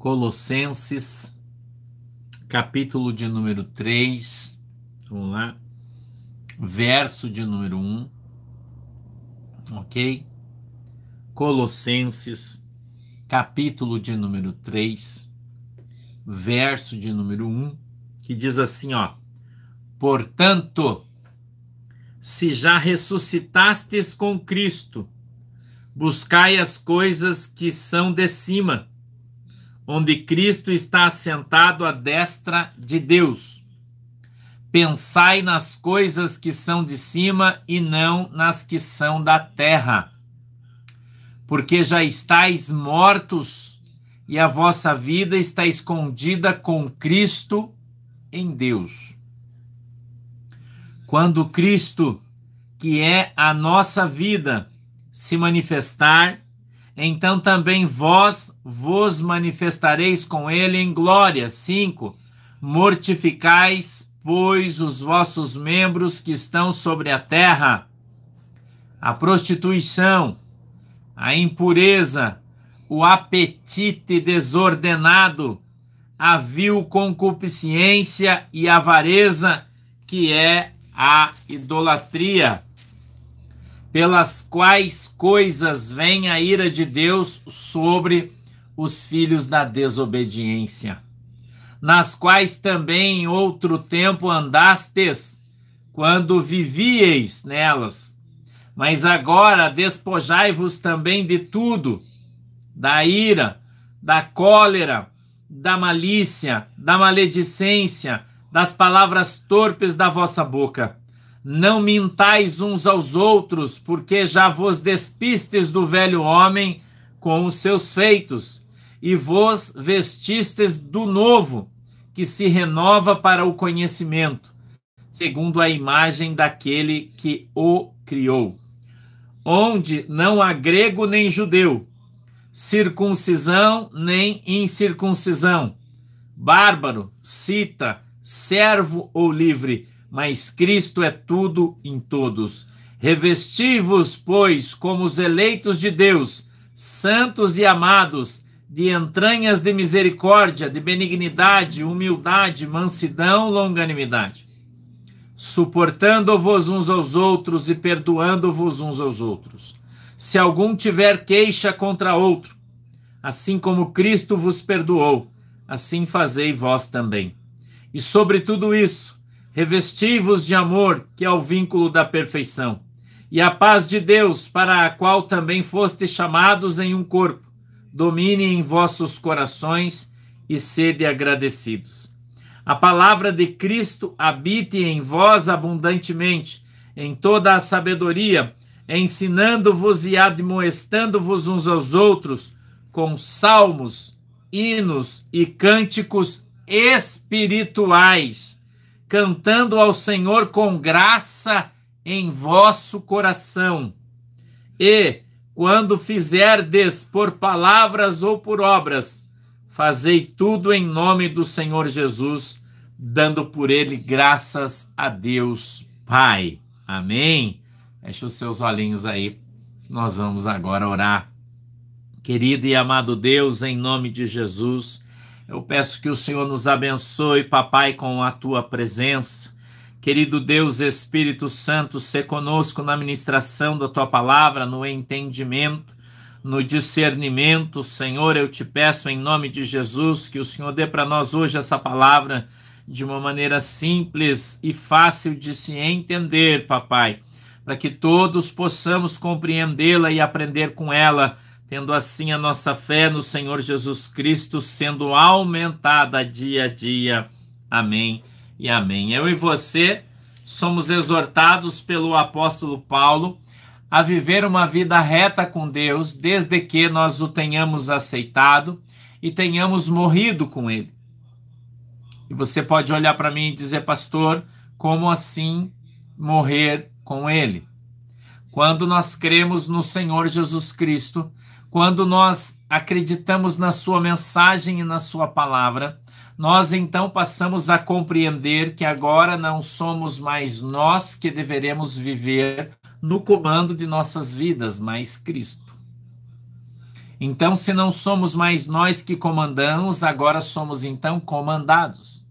Colossenses, capítulo de número 3, vamos lá, verso de número 1, ok? Colossenses, capítulo de número 3, verso de número 1, que diz assim, ó: Portanto, se já ressuscitastes com Cristo, buscai as coisas que são de cima, onde Cristo está assentado à destra de Deus. Pensai nas coisas que são de cima e não nas que são da terra. Porque já estáis mortos e a vossa vida está escondida com Cristo em Deus. Quando Cristo, que é a nossa vida, se manifestar, então também vós vos manifestareis com ele em glória. 5. Mortificais, pois, os vossos membros que estão sobre a terra, a prostituição, a impureza, o apetite desordenado, a vil concupiscência e avareza, que é a idolatria pelas quais coisas vem a ira de Deus sobre os filhos da desobediência, nas quais também em outro tempo andastes, quando vivieis nelas. Mas agora despojai-vos também de tudo, da ira, da cólera, da malícia, da maledicência, das palavras torpes da vossa boca não mintais uns aos outros, porque já vos despistes do velho homem com os seus feitos, e vos vestistes do novo, que se renova para o conhecimento, segundo a imagem daquele que o criou. Onde não há grego nem judeu, circuncisão nem incircuncisão, bárbaro, cita, servo ou livre, mas Cristo é tudo em todos. Revesti-vos, pois, como os eleitos de Deus, santos e amados, de entranhas de misericórdia, de benignidade, humildade, mansidão, longanimidade, suportando-vos uns aos outros e perdoando-vos uns aos outros. Se algum tiver queixa contra outro, assim como Cristo vos perdoou, assim fazei vós também. E sobre tudo isso, Revesti-vos de amor, que é o vínculo da perfeição, e a paz de Deus, para a qual também fostes chamados em um corpo, domine em vossos corações e sede agradecidos. A palavra de Cristo habite em vós abundantemente, em toda a sabedoria, ensinando-vos e admoestando-vos uns aos outros com salmos, hinos e cânticos espirituais cantando ao Senhor com graça em vosso coração. E, quando fizerdes por palavras ou por obras, fazei tudo em nome do Senhor Jesus, dando por ele graças a Deus Pai. Amém. Feche os seus olhinhos aí. Nós vamos agora orar. Querido e amado Deus, em nome de Jesus, eu peço que o Senhor nos abençoe, papai, com a tua presença. Querido Deus, Espírito Santo, se conosco na ministração da tua palavra, no entendimento, no discernimento. Senhor, eu te peço em nome de Jesus que o Senhor dê para nós hoje essa palavra de uma maneira simples e fácil de se entender, papai, para que todos possamos compreendê-la e aprender com ela tendo assim a nossa fé no Senhor Jesus Cristo sendo aumentada dia a dia. Amém e amém. Eu e você somos exortados pelo apóstolo Paulo a viver uma vida reta com Deus, desde que nós o tenhamos aceitado e tenhamos morrido com ele. E você pode olhar para mim e dizer, pastor, como assim morrer com ele? Quando nós cremos no Senhor Jesus Cristo, quando nós acreditamos na Sua mensagem e na Sua palavra, nós então passamos a compreender que agora não somos mais nós que deveremos viver no comando de nossas vidas, mas Cristo. Então, se não somos mais nós que comandamos, agora somos então comandados.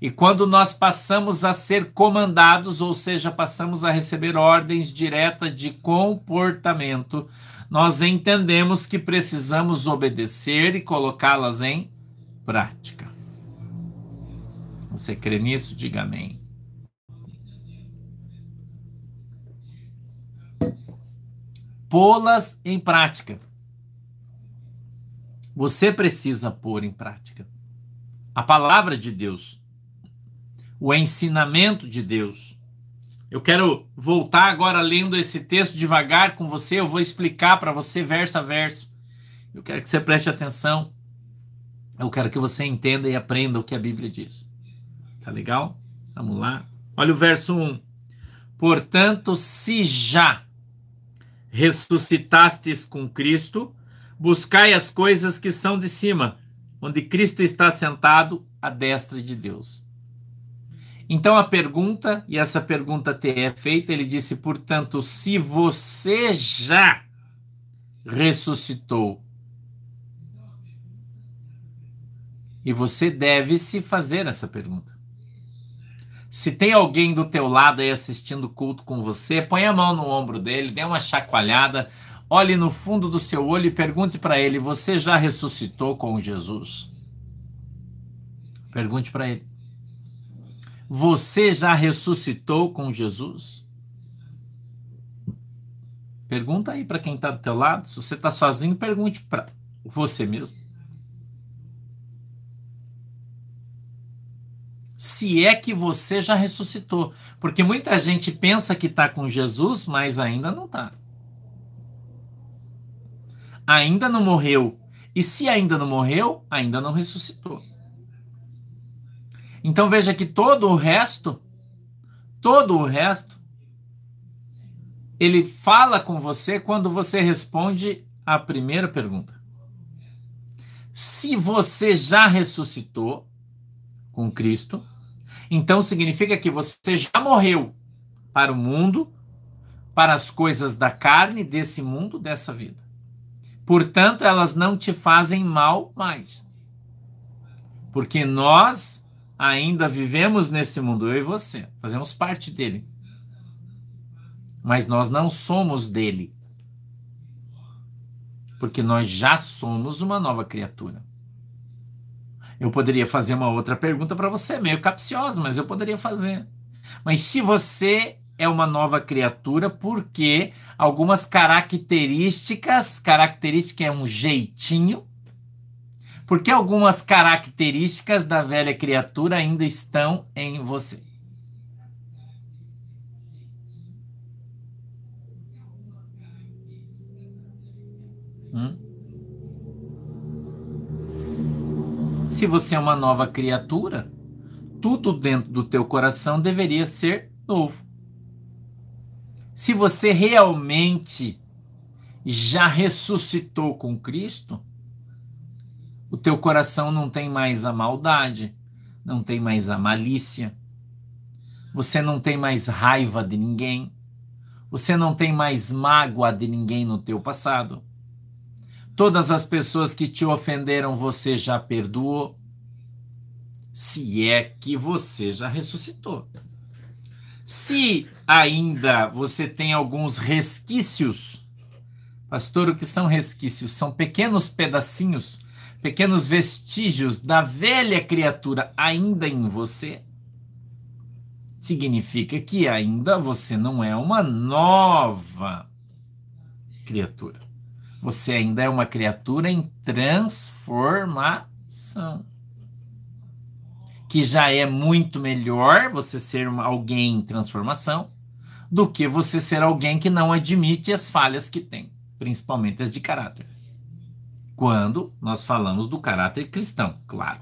E quando nós passamos a ser comandados, ou seja, passamos a receber ordens diretas de comportamento, nós entendemos que precisamos obedecer e colocá-las em prática. Você crê nisso? Diga amém. Pô-las em prática. Você precisa pôr em prática a palavra de Deus o ensinamento de Deus. Eu quero voltar agora lendo esse texto devagar com você, eu vou explicar para você verso a verso. Eu quero que você preste atenção. Eu quero que você entenda e aprenda o que a Bíblia diz. Tá legal? Vamos lá. Olha o verso 1. Portanto, se já ressuscitastes com Cristo, buscai as coisas que são de cima, onde Cristo está sentado à destra de Deus. Então a pergunta, e essa pergunta te é feita, ele disse: portanto, se você já ressuscitou, e você deve se fazer essa pergunta. Se tem alguém do teu lado aí assistindo o culto com você, põe a mão no ombro dele, dê uma chacoalhada, olhe no fundo do seu olho e pergunte para ele: você já ressuscitou com Jesus? Pergunte para ele. Você já ressuscitou com Jesus? Pergunta aí para quem está do teu lado. Se você está sozinho, pergunte para você mesmo. Se é que você já ressuscitou. Porque muita gente pensa que está com Jesus, mas ainda não está. Ainda não morreu. E se ainda não morreu, ainda não ressuscitou. Então veja que todo o resto, todo o resto, ele fala com você quando você responde a primeira pergunta. Se você já ressuscitou com Cristo, então significa que você já morreu para o mundo, para as coisas da carne, desse mundo, dessa vida. Portanto, elas não te fazem mal mais. Porque nós ainda vivemos nesse mundo, eu e você, fazemos parte dele. Mas nós não somos dele. Porque nós já somos uma nova criatura. Eu poderia fazer uma outra pergunta para você, meio capciosa, mas eu poderia fazer. Mas se você é uma nova criatura, porque algumas características, característica é um jeitinho, porque algumas características da velha criatura ainda estão em você. Hum? Se você é uma nova criatura, tudo dentro do teu coração deveria ser novo. Se você realmente já ressuscitou com Cristo, o teu coração não tem mais a maldade, não tem mais a malícia, você não tem mais raiva de ninguém, você não tem mais mágoa de ninguém no teu passado. Todas as pessoas que te ofenderam você já perdoou, se é que você já ressuscitou. Se ainda você tem alguns resquícios, pastor, o que são resquícios? São pequenos pedacinhos pequenos vestígios da velha criatura ainda em você, significa que ainda você não é uma nova criatura. Você ainda é uma criatura em transformação. Que já é muito melhor você ser alguém em transformação do que você ser alguém que não admite as falhas que tem, principalmente as de caráter quando nós falamos do caráter cristão, claro.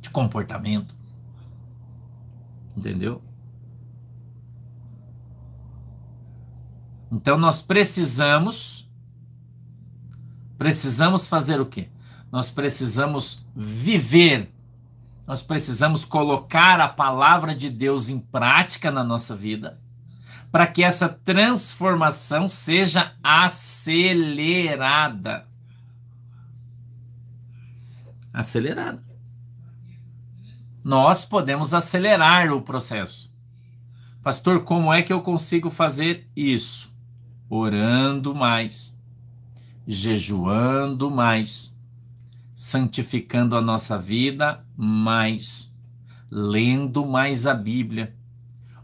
De comportamento. Entendeu? Então nós precisamos precisamos fazer o quê? Nós precisamos viver. Nós precisamos colocar a palavra de Deus em prática na nossa vida para que essa transformação seja acelerada. Acelerada. Nós podemos acelerar o processo. Pastor, como é que eu consigo fazer isso? Orando mais, jejuando mais, santificando a nossa vida mais, lendo mais a Bíblia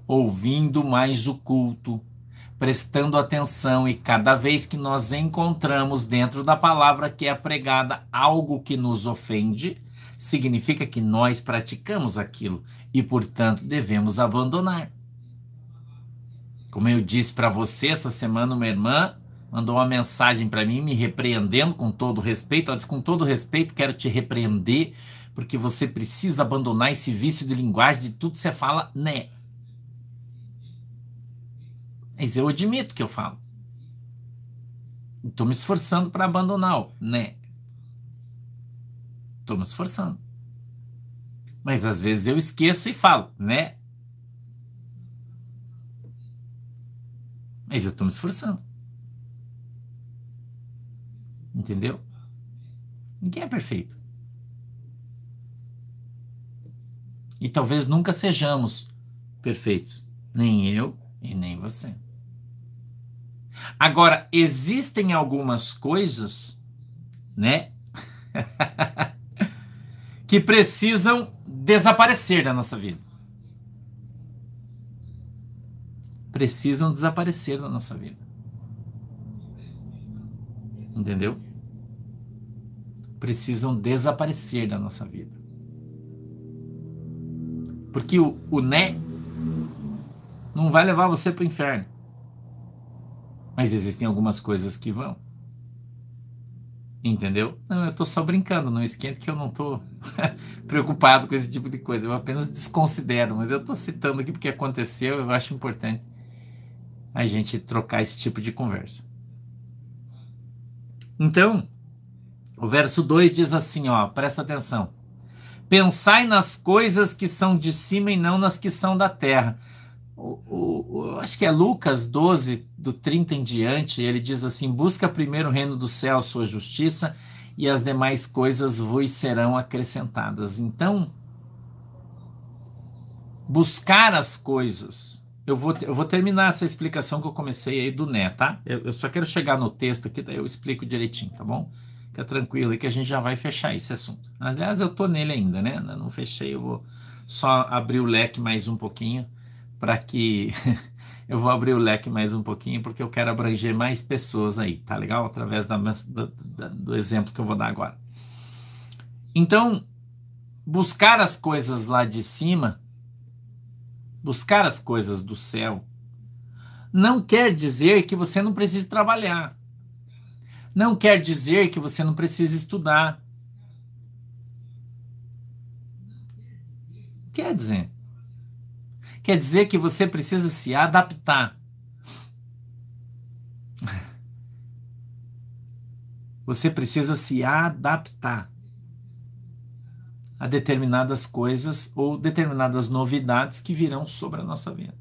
ouvindo mais o culto, prestando atenção e cada vez que nós encontramos dentro da palavra que é pregada algo que nos ofende, significa que nós praticamos aquilo e, portanto, devemos abandonar. Como eu disse para você essa semana, uma irmã mandou uma mensagem para mim me repreendendo com todo respeito. Ela disse: com todo respeito, quero te repreender porque você precisa abandonar esse vício de linguagem de tudo que você fala, né? Mas eu admito que eu falo. Estou me esforçando para abandonar, né? Estou me esforçando. Mas às vezes eu esqueço e falo, né? Mas eu estou me esforçando. Entendeu? Ninguém é perfeito. E talvez nunca sejamos perfeitos. Nem eu e nem você. Agora, existem algumas coisas, né? que precisam desaparecer da nossa vida. Precisam desaparecer da nossa vida. Entendeu? Precisam desaparecer da nossa vida. Porque o, o né não vai levar você para o inferno. Mas existem algumas coisas que vão. Entendeu? Não, eu tô só brincando, não esquenta que eu não tô preocupado com esse tipo de coisa. Eu apenas desconsidero, mas eu tô citando aqui porque aconteceu, eu acho importante a gente trocar esse tipo de conversa. Então, o verso 2 diz assim, ó, presta atenção. Pensai nas coisas que são de cima e não nas que são da terra o, o, acho que é Lucas 12, do 30 em diante, ele diz assim: Busca primeiro o reino do céu, a sua justiça, e as demais coisas vos serão acrescentadas. Então, buscar as coisas. Eu vou, eu vou terminar essa explicação que eu comecei aí do Né, tá? Eu, eu só quero chegar no texto aqui, daí eu explico direitinho, tá bom? Fica tranquilo aí que a gente já vai fechar esse assunto. Aliás, eu tô nele ainda, né? Não fechei, eu vou só abrir o leque mais um pouquinho para que eu vou abrir o leque mais um pouquinho, porque eu quero abranger mais pessoas aí, tá legal? Através da, do, do exemplo que eu vou dar agora. Então, buscar as coisas lá de cima, buscar as coisas do céu, não quer dizer que você não precise trabalhar. Não quer dizer que você não precise estudar. Quer dizer, quer dizer que você precisa se adaptar. Você precisa se adaptar a determinadas coisas ou determinadas novidades que virão sobre a nossa vida.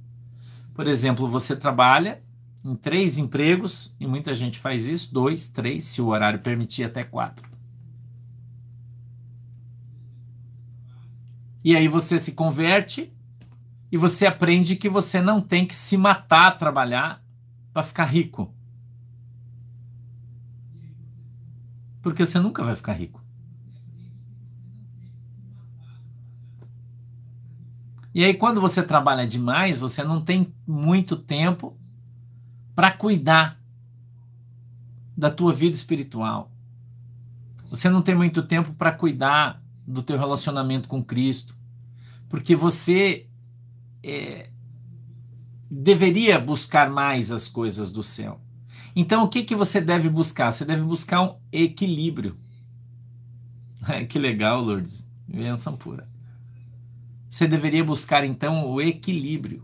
Por exemplo, você trabalha em três empregos, e muita gente faz isso, dois, três, se o horário permitir, até quatro. E aí você se converte e você aprende que você não tem que se matar a trabalhar para ficar rico. Porque você nunca vai ficar rico. E aí, quando você trabalha demais, você não tem muito tempo para cuidar da tua vida espiritual. Você não tem muito tempo para cuidar do teu relacionamento com Cristo, porque você é, deveria buscar mais as coisas do céu. Então, o que, que você deve buscar? Você deve buscar um equilíbrio. que legal, Lourdes. Benção pura. Você deveria buscar, então, o equilíbrio.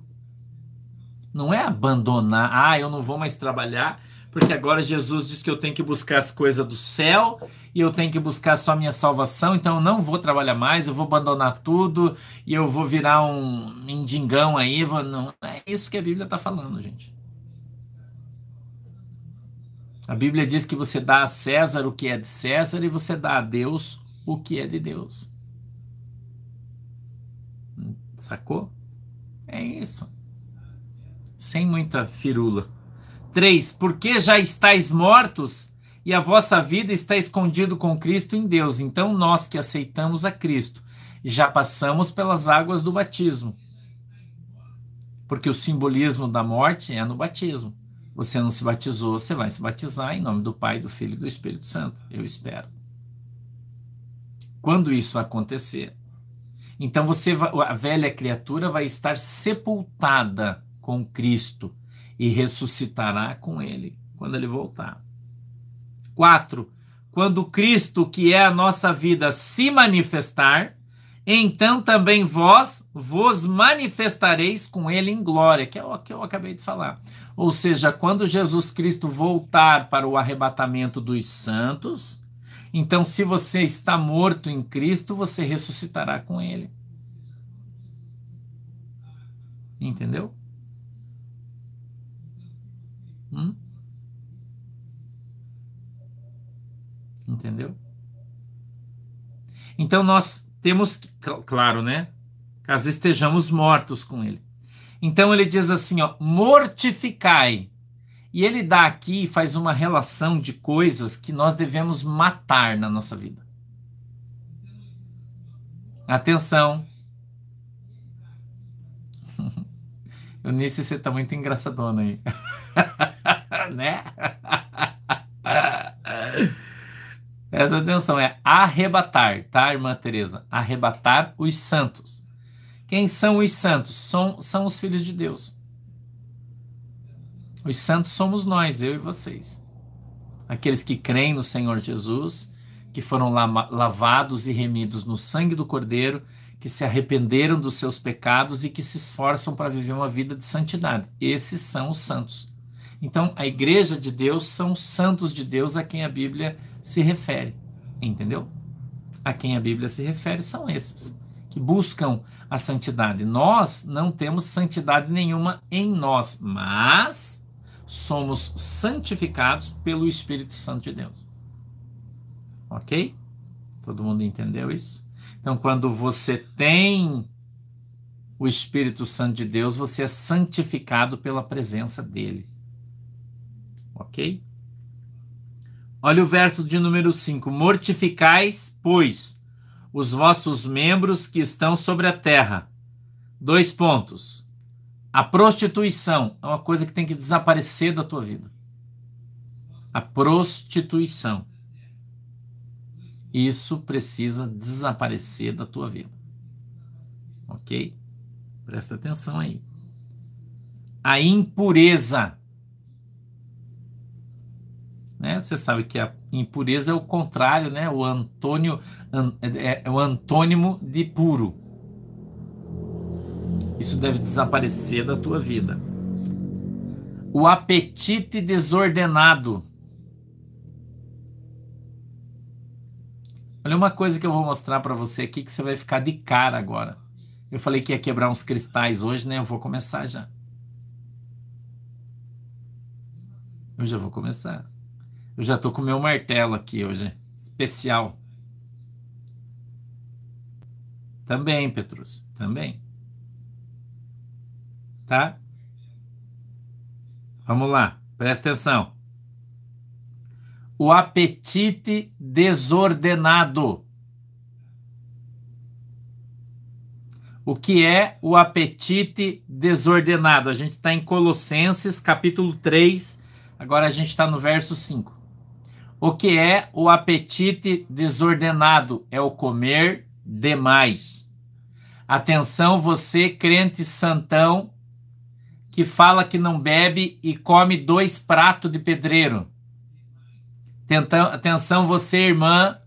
Não é abandonar, ah, eu não vou mais trabalhar porque agora Jesus diz que eu tenho que buscar as coisas do céu e eu tenho que buscar só minha salvação, então eu não vou trabalhar mais, eu vou abandonar tudo e eu vou virar um mendigão aí. Vou... Não é isso que a Bíblia está falando, gente. A Bíblia diz que você dá a César o que é de César e você dá a Deus o que é de Deus. Sacou? É isso. Sem muita firula. 3. Porque já estáis mortos e a vossa vida está escondido com Cristo em Deus. Então nós que aceitamos a Cristo já passamos pelas águas do batismo. Porque o simbolismo da morte é no batismo. Você não se batizou, você vai se batizar em nome do Pai, do Filho e do Espírito Santo. Eu espero. Quando isso acontecer, então você a velha criatura vai estar sepultada com Cristo e ressuscitará com ele quando ele voltar. 4. Quando Cristo, que é a nossa vida, se manifestar, então também vós vos manifestareis com ele em glória, que é o que eu acabei de falar. Ou seja, quando Jesus Cristo voltar para o arrebatamento dos santos, então se você está morto em Cristo, você ressuscitará com ele. Entendeu? Hum? Entendeu? Então nós temos, claro, né? Caso estejamos mortos com ele. Então ele diz assim, ó, mortificai. E ele dá aqui, faz uma relação de coisas que nós devemos matar na nossa vida. Atenção. Eunice, você tá muito engraçadona aí. né? Essa atenção é arrebatar, tá, irmã Teresa? Arrebatar os santos. Quem são os santos? São, são os filhos de Deus. Os santos somos nós, eu e vocês. Aqueles que creem no Senhor Jesus, que foram lavados e remidos no sangue do Cordeiro, que se arrependeram dos seus pecados e que se esforçam para viver uma vida de santidade. Esses são os santos. Então, a igreja de Deus são os santos de Deus a quem a Bíblia se refere. Entendeu? A quem a Bíblia se refere são esses que buscam a santidade. Nós não temos santidade nenhuma em nós, mas somos santificados pelo Espírito Santo de Deus. Ok? Todo mundo entendeu isso? Então, quando você tem o Espírito Santo de Deus, você é santificado pela presença dele. Ok? Olha o verso de número 5: Mortificais, pois, os vossos membros que estão sobre a terra. Dois pontos. A prostituição é uma coisa que tem que desaparecer da tua vida. A prostituição. Isso precisa desaparecer da tua vida. Ok? Presta atenção aí. A impureza né? Você sabe que a impureza é o contrário, né? O antônio é, é o antônimo de puro. Isso deve desaparecer da tua vida. O apetite desordenado. Olha uma coisa que eu vou mostrar para você aqui que você vai ficar de cara agora. Eu falei que ia quebrar uns cristais hoje, né? Eu vou começar já. Eu já vou começar. Eu já tô com meu martelo aqui hoje, especial. Também, Petrus, também. Tá? Vamos lá, presta atenção. O apetite desordenado. O que é o apetite desordenado? A gente está em Colossenses, capítulo 3, agora a gente está no verso 5. O que é o apetite desordenado? É o comer demais. Atenção, você, crente santão, que fala que não bebe e come dois pratos de pedreiro. Atenção, você, irmã,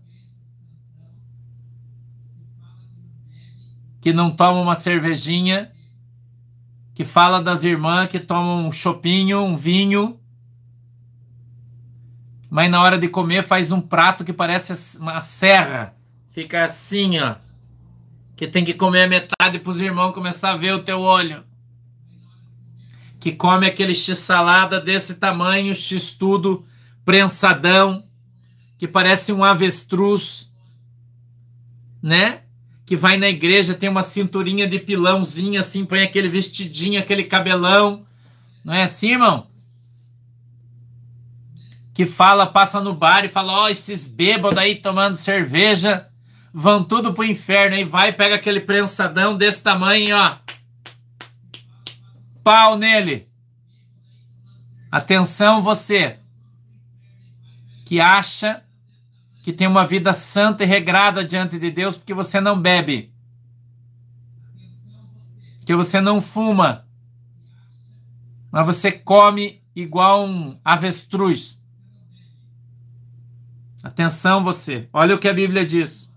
que não toma uma cervejinha, que fala das irmãs que tomam um chopinho, um vinho mas na hora de comer faz um prato que parece uma serra. Fica assim, ó. Que tem que comer a metade para os irmãos começar a ver o teu olho. Que come aquele x-salada desse tamanho, x-tudo, prensadão, que parece um avestruz, né? Que vai na igreja, tem uma cinturinha de pilãozinho assim, põe aquele vestidinho, aquele cabelão. Não é assim, irmão? Que fala, passa no bar e fala: Ó, oh, esses bêbados aí tomando cerveja vão tudo pro inferno. Aí vai, pega aquele prensadão desse tamanho, ó. Pau nele. Atenção, você que acha que tem uma vida santa e regrada diante de Deus porque você não bebe, que você não fuma, mas você come igual um avestruz. Atenção você, olha o que a Bíblia diz.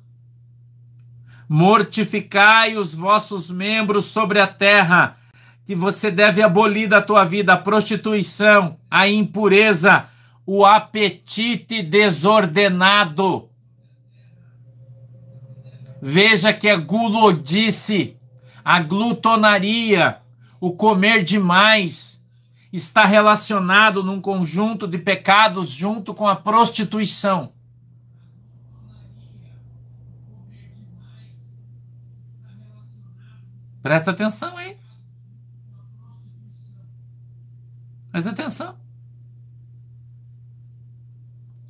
Mortificai os vossos membros sobre a terra, que você deve abolir da tua vida a prostituição, a impureza, o apetite desordenado. Veja que a gulodice, a glutonaria, o comer demais, está relacionado num conjunto de pecados junto com a prostituição. Presta atenção aí. Presta atenção.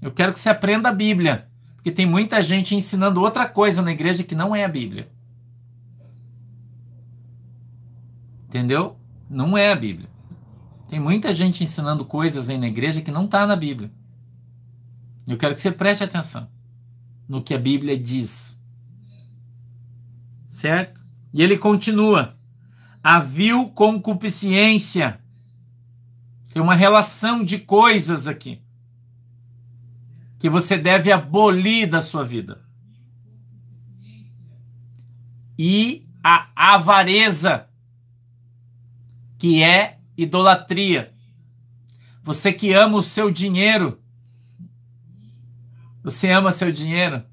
Eu quero que você aprenda a Bíblia. Porque tem muita gente ensinando outra coisa na igreja que não é a Bíblia. Entendeu? Não é a Bíblia. Tem muita gente ensinando coisas aí na igreja que não está na Bíblia. Eu quero que você preste atenção no que a Bíblia diz. Certo? E ele continua: a vil concupiscência. Tem uma relação de coisas aqui que você deve abolir da sua vida. E a avareza, que é idolatria. Você que ama o seu dinheiro, você ama seu dinheiro?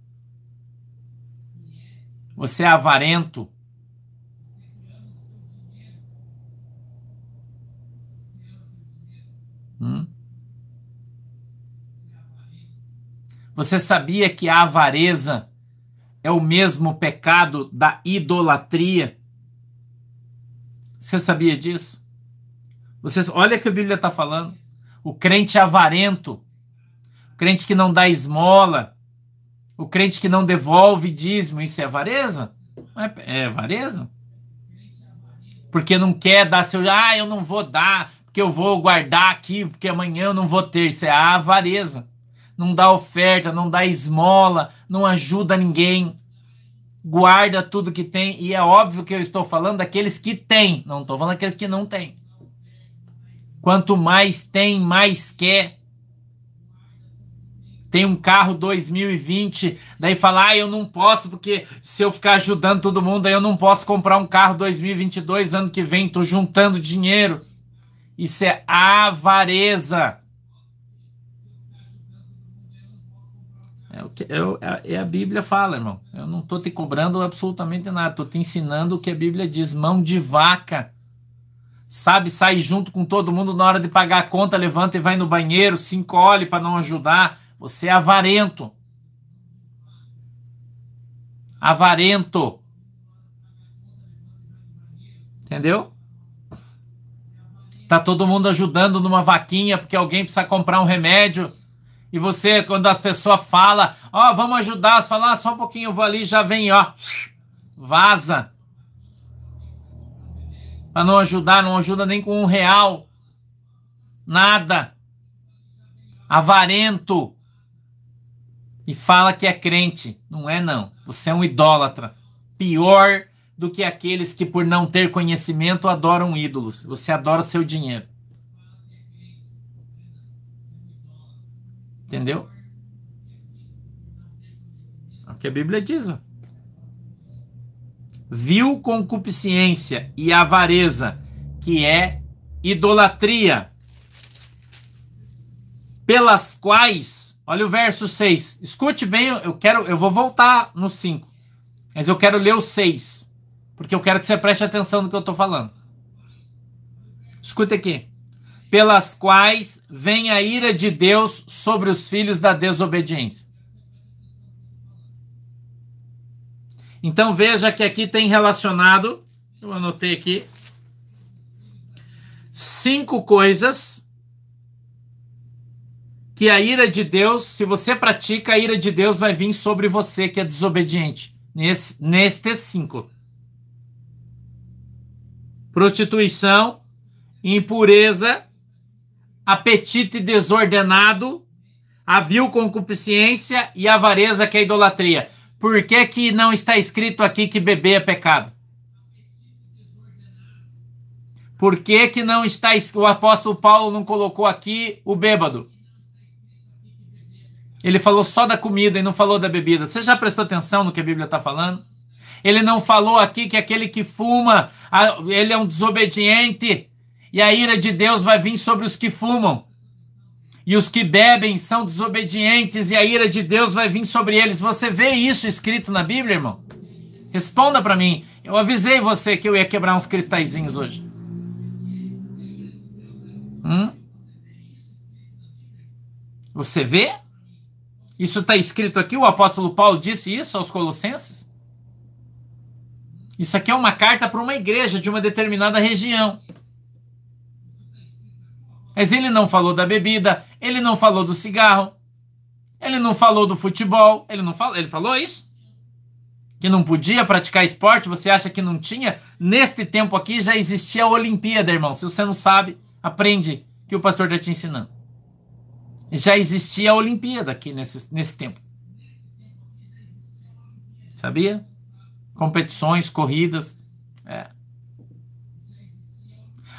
Você é avarento? Hum? Você sabia que a avareza é o mesmo pecado da idolatria? Você sabia disso? Vocês, olha que a Bíblia está falando. O crente avarento, o crente que não dá esmola, o crente que não devolve dízimo, isso é avareza? É, é avareza? Porque não quer dar seu. Ah, eu não vou dar, porque eu vou guardar aqui, porque amanhã eu não vou ter. Isso é avareza. Não dá oferta, não dá esmola, não ajuda ninguém guarda tudo que tem, e é óbvio que eu estou falando daqueles que têm, não estou falando daqueles que não têm. Quanto mais tem, mais quer. Tem um carro 2020, daí fala, ah, eu não posso, porque se eu ficar ajudando todo mundo, aí eu não posso comprar um carro 2022 ano que vem, tô juntando dinheiro. Isso é avareza. É o que eu, é, é a Bíblia fala, irmão. Eu não estou te cobrando absolutamente nada, estou te ensinando o que a Bíblia diz, mão de vaca sabe sair junto com todo mundo na hora de pagar a conta, levanta e vai no banheiro, se encolhe para não ajudar. Você é avarento. Avarento. Entendeu? Tá todo mundo ajudando numa vaquinha porque alguém precisa comprar um remédio. E você, quando as pessoas falam, ó, oh, vamos ajudar, você fala, ah, só um pouquinho, eu vou ali, já vem, ó, vaza para não ajudar, não ajuda nem com um real. Nada. Avarento. E fala que é crente. Não é, não. Você é um idólatra. Pior do que aqueles que, por não ter conhecimento, adoram ídolos. Você adora seu dinheiro. Entendeu? É o que a Bíblia diz. Ó vil concupiscência e avareza, que é idolatria. pelas quais, olha o verso 6. Escute bem, eu quero, eu vou voltar no 5. Mas eu quero ler o 6, porque eu quero que você preste atenção no que eu estou falando. Escute aqui. Pelas quais vem a ira de Deus sobre os filhos da desobediência. Então veja que aqui tem relacionado, eu anotei aqui, cinco coisas que a ira de Deus, se você pratica, a ira de Deus vai vir sobre você que é desobediente. Nesse, nestes cinco: prostituição, impureza, apetite desordenado, a vil concupiscência e avareza, que é a idolatria. Por que, que não está escrito aqui que beber é pecado? Por que, que não está o apóstolo Paulo não colocou aqui o bêbado? Ele falou só da comida e não falou da bebida. Você já prestou atenção no que a Bíblia está falando? Ele não falou aqui que aquele que fuma, ele é um desobediente e a ira de Deus vai vir sobre os que fumam. E os que bebem são desobedientes e a ira de Deus vai vir sobre eles. Você vê isso escrito na Bíblia, irmão? Responda para mim. Eu avisei você que eu ia quebrar uns cristalzinhos hoje. Hum? Você vê? Isso está escrito aqui, o apóstolo Paulo disse isso aos Colossenses. Isso aqui é uma carta para uma igreja de uma determinada região. Mas ele não falou da bebida, ele não falou do cigarro, ele não falou do futebol, ele não falou, ele falou isso? Que não podia praticar esporte, você acha que não tinha? Neste tempo aqui já existia a Olimpíada, irmão. Se você não sabe, aprende que o pastor está te ensinando já existia a Olimpíada aqui nesse, nesse tempo. Sabia? Competições, corridas. É.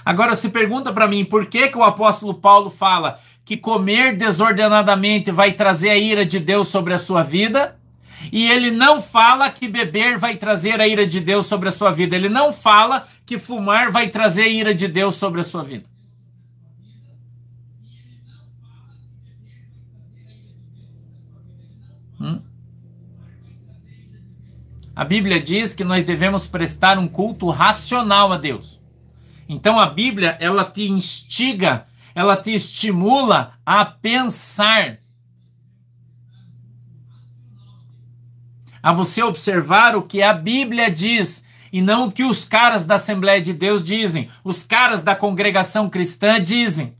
Agora se pergunta para mim por que, que o apóstolo Paulo fala que comer desordenadamente vai trazer a ira de Deus sobre a sua vida? E ele não fala que beber vai trazer a ira de Deus sobre a sua vida. Ele não fala que fumar vai trazer a ira de Deus sobre a sua vida. A Bíblia diz que nós devemos prestar um culto racional a Deus. Então a Bíblia, ela te instiga, ela te estimula a pensar. A você observar o que a Bíblia diz e não o que os caras da Assembleia de Deus dizem, os caras da congregação cristã dizem.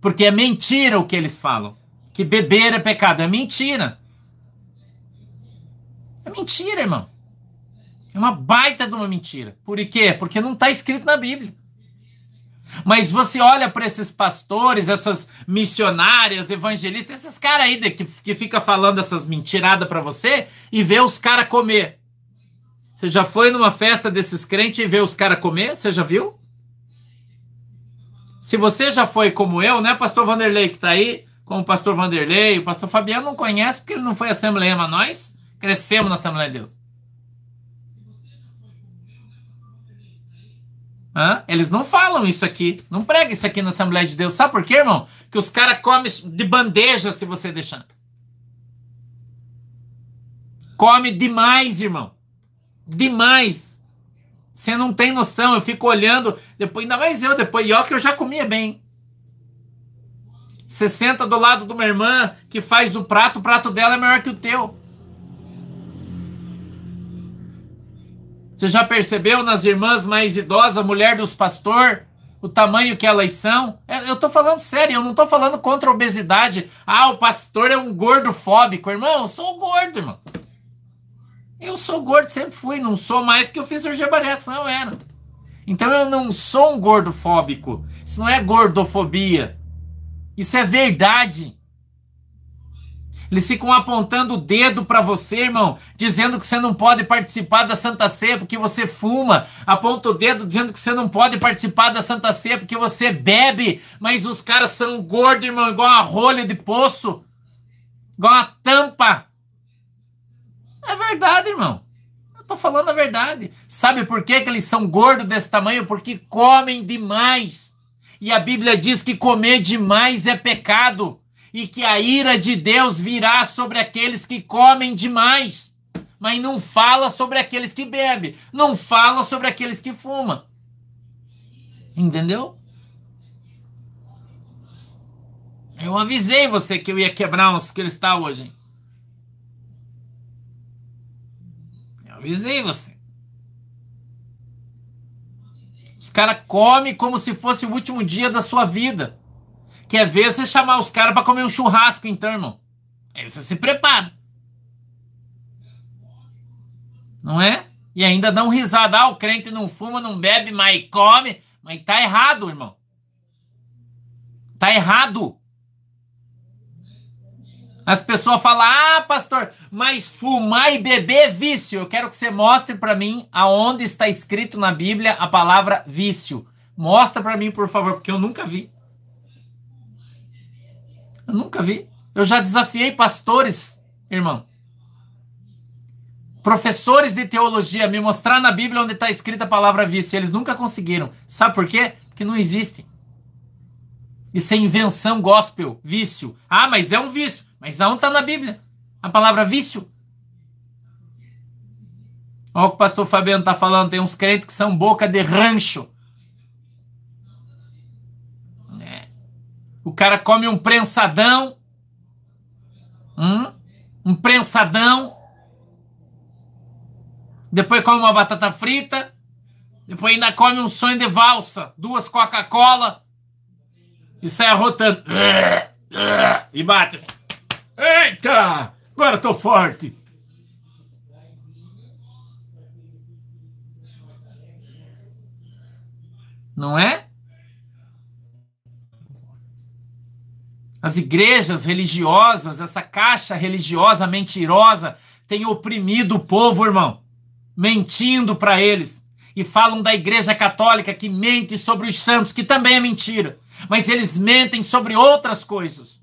Porque é mentira o que eles falam. Que beber é pecado. É mentira. É mentira, irmão. É uma baita de uma mentira. Por quê? Porque não está escrito na Bíblia. Mas você olha para esses pastores, essas missionárias, evangelistas, esses caras aí que, que fica falando essas mentiradas para você e vê os caras comer. Você já foi numa festa desses crentes e vê os caras comer? Você já viu? Se você já foi como eu, né, pastor Vanderlei que está aí, como o pastor Vanderlei, o pastor Fabiano não conhece porque ele não foi assembleia, mas nós Crescemos na Assembleia de Deus. Hã? Eles não falam isso aqui, não pregam isso aqui na Assembleia de Deus. Sabe por quê, irmão? Que os caras comem de bandeja se você deixar. Come demais, irmão. Demais. Você não tem noção. Eu fico olhando, depois, ainda mais eu, depois, e ó, que eu já comia bem. Você senta do lado de uma irmã que faz o prato, o prato dela é maior que o teu. Você já percebeu nas irmãs mais idosas, mulher dos pastor, o tamanho que elas são? É, eu tô falando sério, eu não tô falando contra a obesidade. Ah, o pastor é um gordofóbico. Irmão, eu sou gordo, irmão. Eu sou gordo, sempre fui. Não sou mais porque eu fiz cirurgia bariátrica, senão eu era. Então eu não sou um gordofóbico. Isso não é gordofobia. Isso é verdade. Eles ficam apontando o dedo para você, irmão, dizendo que você não pode participar da Santa Ceia porque você fuma. Aponta o dedo dizendo que você não pode participar da Santa Ceia porque você bebe. Mas os caras são gordos, irmão, igual a rolha de poço, igual a tampa. É verdade, irmão. Eu tô falando a verdade. Sabe por que, que eles são gordos desse tamanho? Porque comem demais. E a Bíblia diz que comer demais é pecado. E que a ira de Deus virá sobre aqueles que comem demais. Mas não fala sobre aqueles que bebem, não fala sobre aqueles que fumam. Entendeu? Eu avisei você que eu ia quebrar uns cristais hoje. Eu avisei você. Os caras comem como se fosse o último dia da sua vida. Quer ver você chamar os caras para comer um churrasco, então, irmão? Aí você se prepara. Não é? E ainda dá um risada. Ah, o crente não fuma, não bebe, mas come. Mas tá errado, irmão. Tá errado. As pessoas falam: "Ah, pastor, mas fumar e beber é vício". Eu quero que você mostre para mim aonde está escrito na Bíblia a palavra vício. Mostra para mim, por favor, porque eu nunca vi. Eu nunca vi. Eu já desafiei pastores, irmão. Professores de teologia me mostrar na Bíblia onde está escrita a palavra vício. Eles nunca conseguiram. Sabe por quê? Porque não existe. Isso é invenção gospel, vício. Ah, mas é um vício. Mas aonde está na Bíblia? A palavra vício. Olha o que o pastor Fabiano está falando. Tem uns crentes que são boca de rancho. É. O cara come um prensadão. Hum? Um prensadão. Depois come uma batata frita. Depois ainda come um sonho de valsa. Duas Coca-Cola. E sai arrotando. E bate assim. Eita! Agora tô forte. Não é? As igrejas religiosas, essa caixa religiosa mentirosa, tem oprimido o povo, irmão, mentindo para eles. E falam da igreja católica que mente sobre os santos, que também é mentira. Mas eles mentem sobre outras coisas.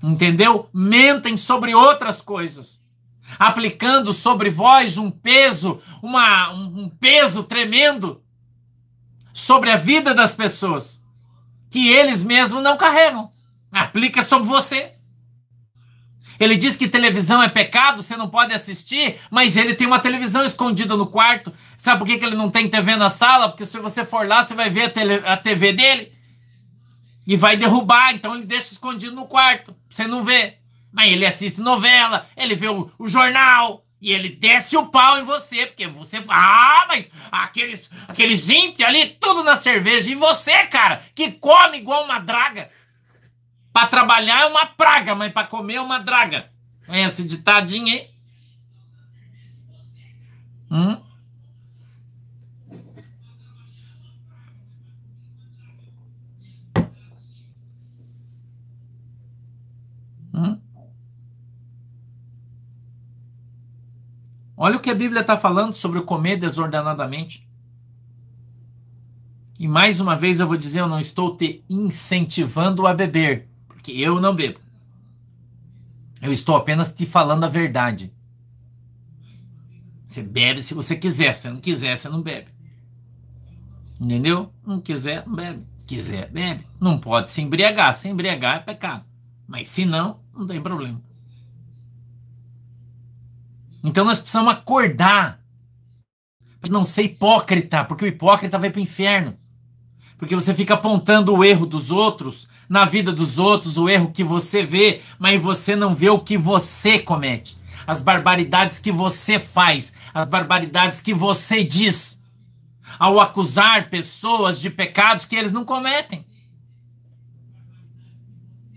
Entendeu? Mentem sobre outras coisas. Aplicando sobre vós um peso, uma, um peso tremendo sobre a vida das pessoas que eles mesmos não carregam. Aplica sobre você. Ele diz que televisão é pecado, você não pode assistir, mas ele tem uma televisão escondida no quarto. Sabe por que, ele não tem TV na sala? Porque se você for lá, você vai ver a, tele, a TV dele e vai derrubar, então ele deixa escondido no quarto, você não ver. Mas ele assiste novela, ele vê o, o jornal, e ele desce o pau em você, porque você. Ah, mas aqueles, aqueles gente ali, tudo na cerveja. E você, cara, que come igual uma draga. Para trabalhar é uma praga, mas para comer é uma draga. Esse ditadinho aí. Hum? Olha o que a Bíblia está falando sobre comer desordenadamente. E mais uma vez eu vou dizer, eu não estou te incentivando a beber, porque eu não bebo. Eu estou apenas te falando a verdade. Você bebe se você quiser, se não quiser, você não bebe. Entendeu? Não quiser, não bebe. Se quiser, bebe. Não pode se embriagar. Se embriagar é pecado. Mas se não, não tem problema. Então nós precisamos acordar para não ser hipócrita, porque o hipócrita vai para o inferno. Porque você fica apontando o erro dos outros, na vida dos outros, o erro que você vê, mas você não vê o que você comete. As barbaridades que você faz, as barbaridades que você diz, ao acusar pessoas de pecados que eles não cometem.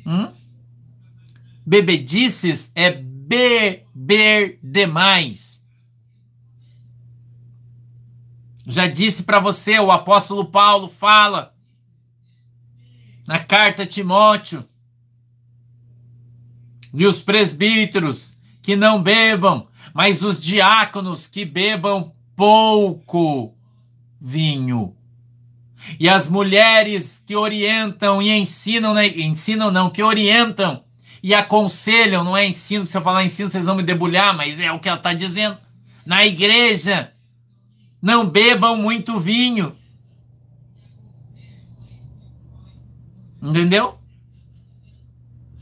Hum? Bebedices é beber demais. Já disse para você, o apóstolo Paulo fala na carta a Timóteo, e os presbíteros que não bebam, mas os diáconos que bebam pouco vinho. E as mulheres que orientam e ensinam, né? ensinam não, que orientam e aconselham, não é ensino, se eu falar ensino vocês vão me debulhar, mas é o que ela está dizendo. Na igreja, não bebam muito vinho. Entendeu?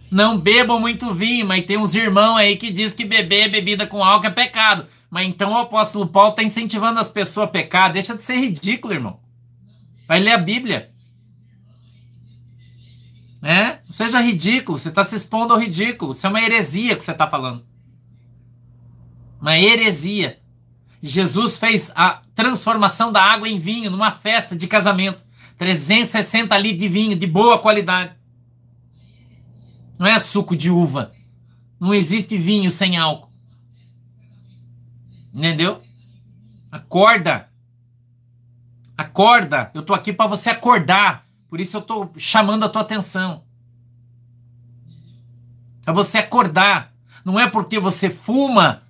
Não bebam muito vinho, mas tem uns irmãos aí que diz que beber bebida com álcool é pecado. Mas então o apóstolo Paulo está incentivando as pessoas a pecar. Deixa de ser ridículo, irmão. Vai ler a Bíblia. É? Não seja ridículo. Você está se expondo ao ridículo. Isso é uma heresia que você está falando. Uma heresia. Jesus fez a transformação da água em vinho numa festa de casamento. 360 litros de vinho de boa qualidade. Não é suco de uva. Não existe vinho sem álcool. Entendeu? Acorda. Acorda. Eu tô aqui para você acordar. Por isso eu tô chamando a tua atenção. Para você acordar. Não é porque você fuma,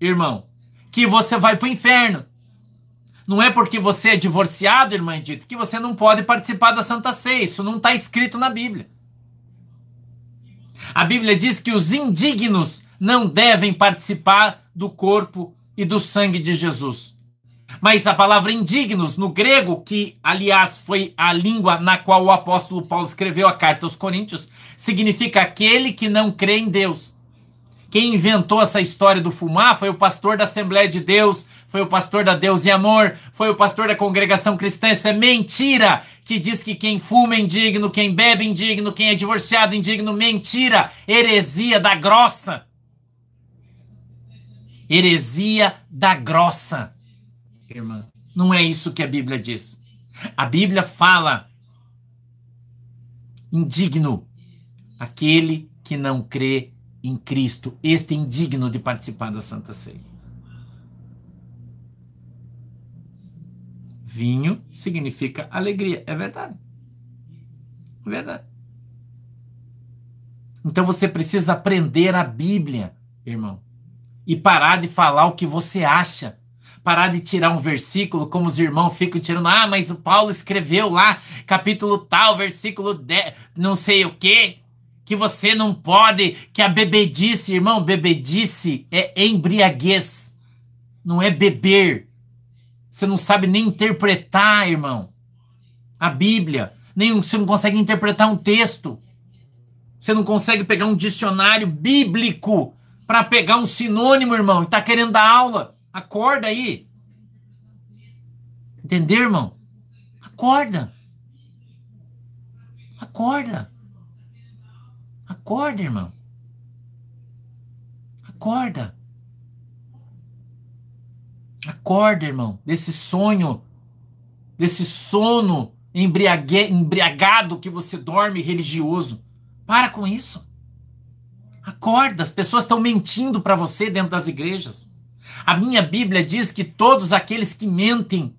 irmão, que você vai para o inferno. Não é porque você é divorciado, irmã Edith, que você não pode participar da Santa Ceia. Isso não está escrito na Bíblia. A Bíblia diz que os indignos não devem participar do corpo e do sangue de Jesus. Mas a palavra indignos, no grego, que aliás foi a língua na qual o apóstolo Paulo escreveu a carta aos Coríntios, significa aquele que não crê em Deus. Quem inventou essa história do fumar foi o pastor da Assembleia de Deus, foi o pastor da Deus e Amor, foi o pastor da congregação cristã. Isso é mentira que diz que quem fuma é indigno, quem bebe é indigno, quem é divorciado é indigno. Mentira, heresia da grossa. Heresia da grossa, irmã. Não é isso que a Bíblia diz. A Bíblia fala indigno aquele que não crê em Cristo, este é indigno de participar da Santa Ceia. Vinho significa alegria, é verdade. É verdade. Então você precisa aprender a Bíblia, irmão, e parar de falar o que você acha. Parar de tirar um versículo, como os irmãos ficam tirando. Ah, mas o Paulo escreveu lá, capítulo tal, versículo 10, não sei o quê que você não pode, que a bebedice, irmão, bebedice é embriaguez, não é beber. Você não sabe nem interpretar, irmão, a Bíblia, nem você não consegue interpretar um texto. Você não consegue pegar um dicionário bíblico para pegar um sinônimo, irmão, e tá querendo dar aula. Acorda aí. Entendeu, irmão? Acorda. Acorda. Acorda, irmão. Acorda. Acorda, irmão, desse sonho, desse sono embriague, embriagado que você dorme religioso. Para com isso. Acorda, as pessoas estão mentindo para você dentro das igrejas. A minha Bíblia diz que todos aqueles que mentem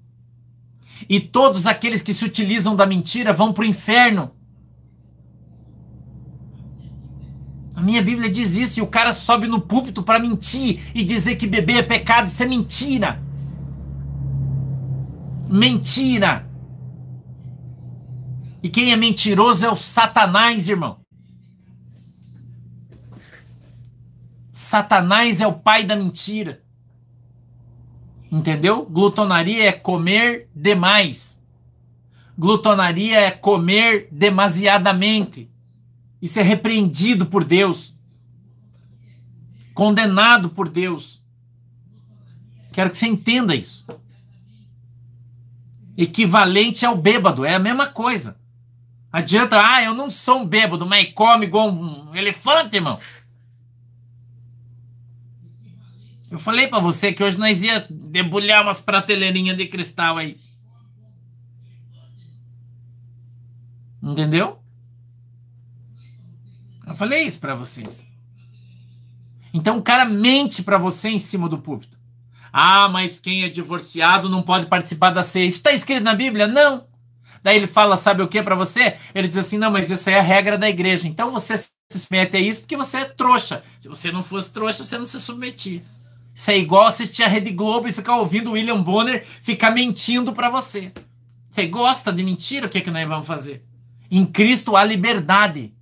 e todos aqueles que se utilizam da mentira vão para o inferno. A minha Bíblia diz isso e o cara sobe no púlpito para mentir e dizer que beber é pecado. Isso é mentira. Mentira. E quem é mentiroso é o Satanás, irmão. Satanás é o pai da mentira. Entendeu? Glutonaria é comer demais. Glutonaria é comer demasiadamente. Isso é repreendido por Deus. Condenado por Deus. Quero que você entenda isso. Equivalente ao bêbado, é a mesma coisa. Adianta, ah, eu não sou um bêbado, mas come igual um elefante, irmão. Eu falei para você que hoje nós ia debulhar umas prateleirinhas de cristal aí. Entendeu? Eu falei isso para vocês. Então o cara mente para você em cima do púlpito. Ah, mas quem é divorciado não pode participar da ceia. Isso está escrito na Bíblia? Não. Daí ele fala, sabe o que para você? Ele diz assim: não, mas isso é a regra da igreja. Então você se submete a isso porque você é trouxa. Se você não fosse trouxa, você não se submetia. Isso é igual assistir a Rede Globo e ficar ouvindo o William Bonner ficar mentindo para você. Você gosta de mentira? O que, é que nós vamos fazer? Em Cristo há liberdade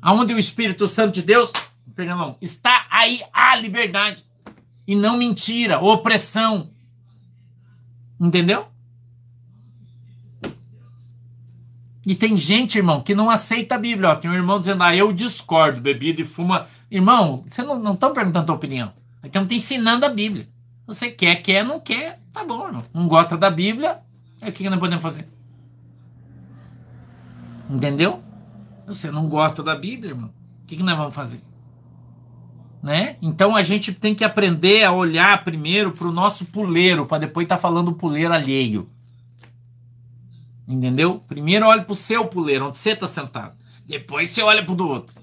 aonde o Espírito Santo de Deus, perdão, está aí a liberdade e não mentira, opressão. Entendeu? E tem gente, irmão, que não aceita a Bíblia. Ó, tem um irmão dizendo, ah, eu discordo, bebida e fuma. Irmão, você não estão perguntando a tua opinião. Então está ensinando a Bíblia. Você quer, quer, não quer, tá bom, irmão. Não gosta da Bíblia, é o que, nós podemos fazer? Entendeu? Você não gosta da Bíblia, irmão. O que, nós vamos fazer? Né? Então a gente tem que aprender a olhar primeiro para o nosso puleiro, para depois estar tá falando puleiro alheio. Entendeu? Primeiro olhe para o seu puleiro, onde você está sentado. Depois você olha para o do outro.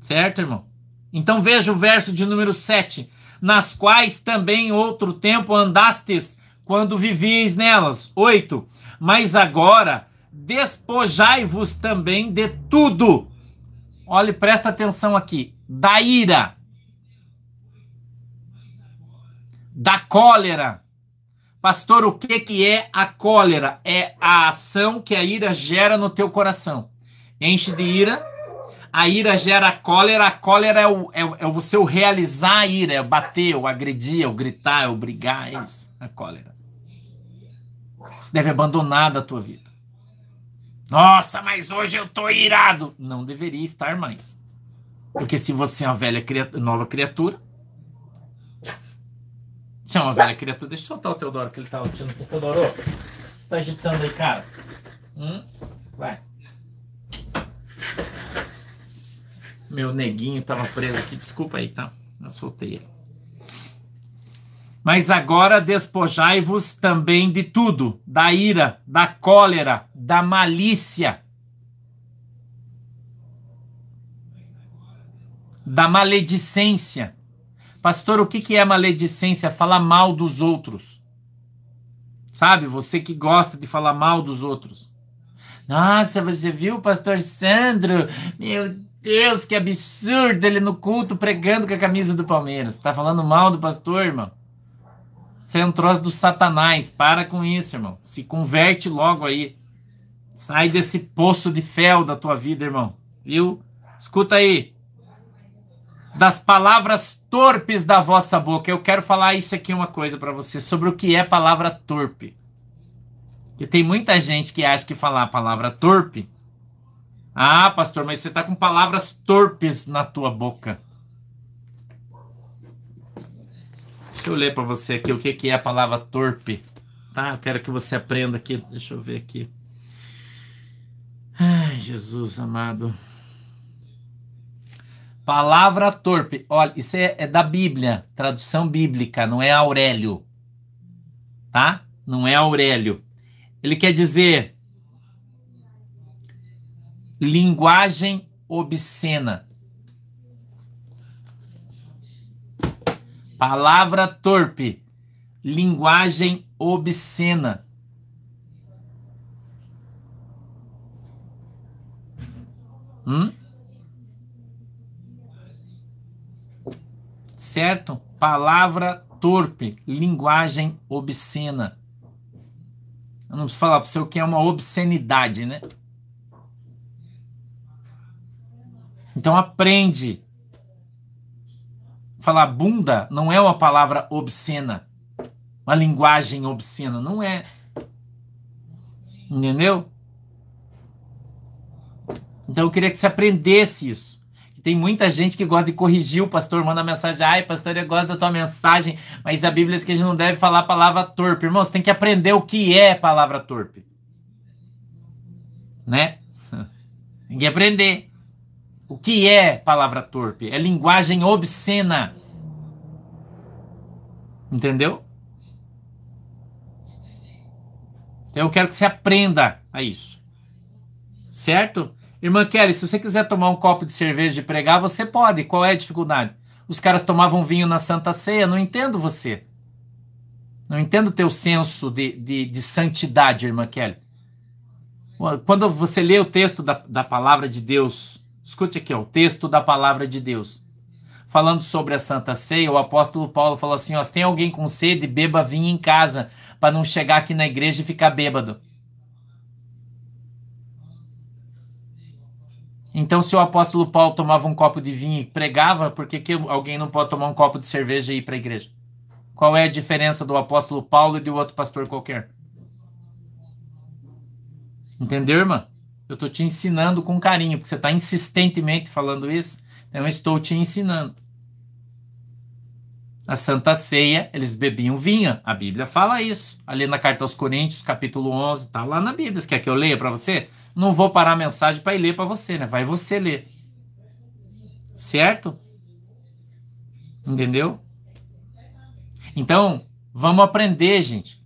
Certo, irmão? Então veja o verso de número 7. Nas quais também outro tempo andastes quando vivíeis nelas. 8. Mas agora despojai-vos também de tudo. Olhe, presta atenção aqui. Da ira, da cólera. Pastor, o que, que é a cólera? É a ação que a ira gera no teu coração. Enche de ira, a ira gera a cólera, a cólera é o, é, é você o realizar a ira, é bater, o agredir, é o gritar, é o brigar, é isso, a cólera. Você deve abandonar da tua vida. Nossa, mas hoje eu tô irado. Não deveria estar mais. Porque se você é uma velha criatura, nova criatura, se é uma velha criatura, deixa eu soltar o Teodoro que ele tá latindo Teodoro. Você tá agitando aí, cara? Hum? Vai. Meu neguinho tava preso aqui, desculpa aí, tá? Eu soltei ele. Mas agora despojai-vos também de tudo: da ira, da cólera, da malícia, da maledicência. Pastor, o que é maledicência? Falar mal dos outros. Sabe, você que gosta de falar mal dos outros. Nossa, você viu pastor Sandro? Meu Deus, que absurdo ele no culto pregando com a camisa do Palmeiras. Tá falando mal do pastor, irmão? Você é um troço do satanás. Para com isso, irmão. Se converte logo aí. Sai desse poço de fel da tua vida, irmão. Viu? Escuta aí. Das palavras torpes da vossa boca. Eu quero falar isso aqui uma coisa para você sobre o que é palavra torpe. Porque tem muita gente que acha que falar a palavra torpe. Ah, pastor, mas você está com palavras torpes na tua boca. Deixa eu ler para você aqui o que, que é a palavra torpe. Tá? Eu quero que você aprenda aqui. Deixa eu ver aqui. Ai, Jesus amado. Palavra torpe. Olha, isso é, é, da Bíblia, tradução bíblica, não é Aurélio. Tá? Não é Aurélio. Ele quer dizer linguagem obscena. Palavra torpe. Linguagem obscena. Hum? Certo? Palavra torpe, linguagem obscena. Eu não preciso falar para você o que é uma obscenidade, né? Então aprende falar bunda não é uma palavra obscena, uma linguagem obscena, não é. Entendeu? Então eu queria que você aprendesse isso. Tem muita gente que gosta de corrigir o pastor, manda mensagem, ai, pastor, eu gosto da tua mensagem, mas a Bíblia diz que a gente não deve falar palavra torpe. Irmão, você tem que aprender o que é palavra torpe. Né? Tem que aprender. O que é palavra torpe? É linguagem obscena. Entendeu? Então eu quero que você aprenda a isso. Certo? Irmã Kelly, se você quiser tomar um copo de cerveja e pregar, você pode. Qual é a dificuldade? Os caras tomavam vinho na Santa Ceia. Não entendo você. Não entendo o teu senso de, de, de santidade, irmã Kelly. Quando você lê o texto da, da palavra de Deus Escute aqui, ó, o texto da palavra de Deus. Falando sobre a Santa Ceia, o apóstolo Paulo falou assim: ó, se tem alguém com sede, beba vinho em casa, para não chegar aqui na igreja e ficar bêbado. Então, se o apóstolo Paulo tomava um copo de vinho e pregava, por que, que alguém não pode tomar um copo de cerveja e ir para a igreja? Qual é a diferença do apóstolo Paulo e de outro pastor qualquer? Entendeu, irmã? Eu estou te ensinando com carinho, porque você está insistentemente falando isso. Então eu estou te ensinando. A Santa Ceia, eles bebiam vinho. A Bíblia fala isso. Ali na carta aos Coríntios, capítulo 11, está lá na Bíblia. Você quer que eu leia para você? Não vou parar a mensagem para ir ler para você, né? Vai você ler. Certo? Entendeu? Então, vamos aprender, gente.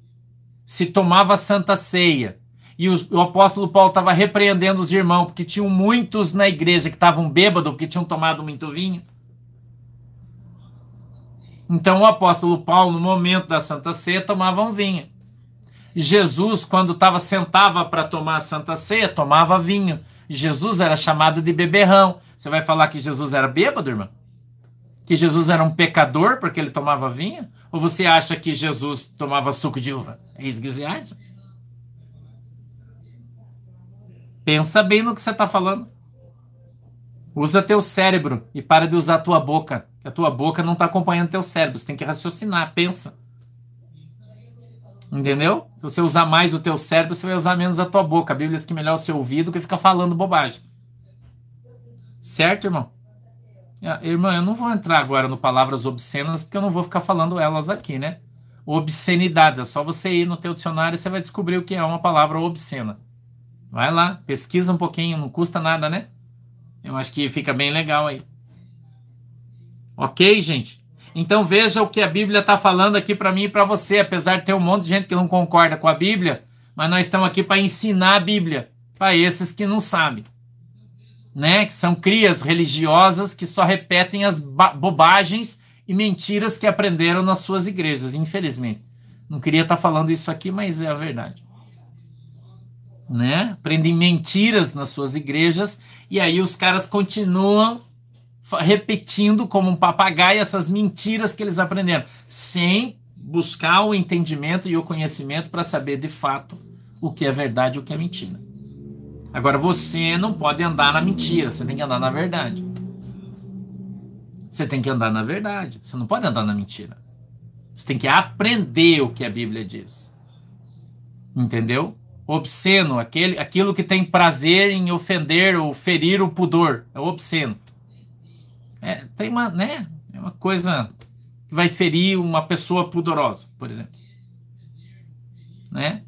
Se tomava Santa Ceia e o apóstolo Paulo estava repreendendo os irmãos, porque tinham muitos na igreja que estavam bêbados, porque tinham tomado muito vinho. Então o apóstolo Paulo, no momento da Santa Ceia, tomava um vinho. Jesus, quando estava sentava para tomar a Santa Ceia, tomava vinho. Jesus era chamado de beberrão. Você vai falar que Jesus era bêbado, irmão? Que Jesus era um pecador porque ele tomava vinho? Ou você acha que Jesus tomava suco de uva? É isso que você acha? Pensa bem no que você está falando. Usa teu cérebro e para de usar tua boca. A tua boca não está acompanhando teu cérebro. Você tem que raciocinar, pensa. Entendeu? Se você usar mais o teu cérebro, você vai usar menos a tua boca. A Bíblia diz que melhor o seu ouvido que ficar falando bobagem. Certo, irmão? Ah, irmã, eu não vou entrar agora no palavras obscenas, porque eu não vou ficar falando elas aqui, né? Obscenidades. É só você ir no teu dicionário e você vai descobrir o que é uma palavra obscena. Vai lá, pesquisa um pouquinho, não custa nada, né? Eu acho que fica bem legal aí. Ok, gente? Então veja o que a Bíblia está falando aqui para mim e para você, apesar de ter um monte de gente que não concorda com a Bíblia, mas nós estamos aqui para ensinar a Bíblia para esses que não sabem. Né? Que são crias religiosas que só repetem as bobagens e mentiras que aprenderam nas suas igrejas, infelizmente. Não queria estar tá falando isso aqui, mas é a verdade né? Aprendem mentiras nas suas igrejas e aí os caras continuam repetindo como um papagaio essas mentiras que eles aprenderam, sem buscar o entendimento e o conhecimento para saber de fato o que é verdade e o que é mentira. Agora você não pode andar na mentira, você tem que andar na verdade. Você tem que andar na verdade, você não pode andar na mentira. Você tem que aprender o que a Bíblia diz. Entendeu? Obsceno, aquele, aquilo que tem prazer em ofender ou ferir o pudor, é o obsceno. É, tem uma, né, é uma coisa que vai ferir uma pessoa pudorosa, por exemplo. Né?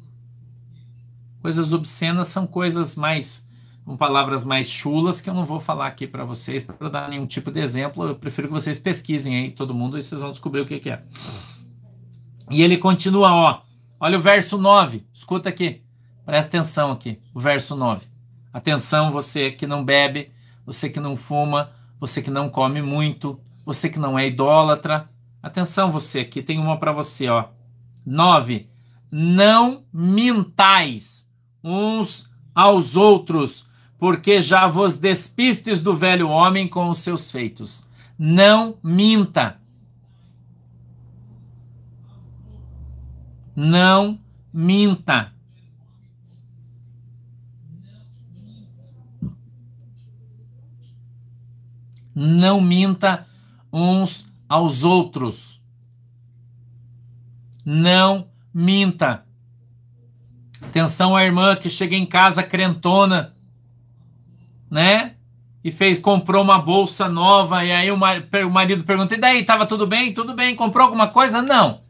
Coisas obscenas são coisas mais com palavras mais chulas que eu não vou falar aqui para vocês para dar nenhum tipo de exemplo. Eu prefiro que vocês pesquisem aí todo mundo e vocês vão descobrir o que, que é. E ele continua, ó. Olha o verso 9. Escuta aqui. Presta atenção aqui, o verso 9. Atenção, você que não bebe, você que não fuma, você que não come muito, você que não é idólatra. Atenção, você aqui, tem uma para você, ó. 9. Não mintais uns aos outros, porque já vos despistes do velho homem com os seus feitos. Não minta. Não minta. Não minta uns aos outros. Não minta. Atenção à irmã que chega em casa crentona, né? E fez, comprou uma bolsa nova, e aí o marido pergunta: e daí, tava tudo bem? Tudo bem, comprou alguma coisa? Não.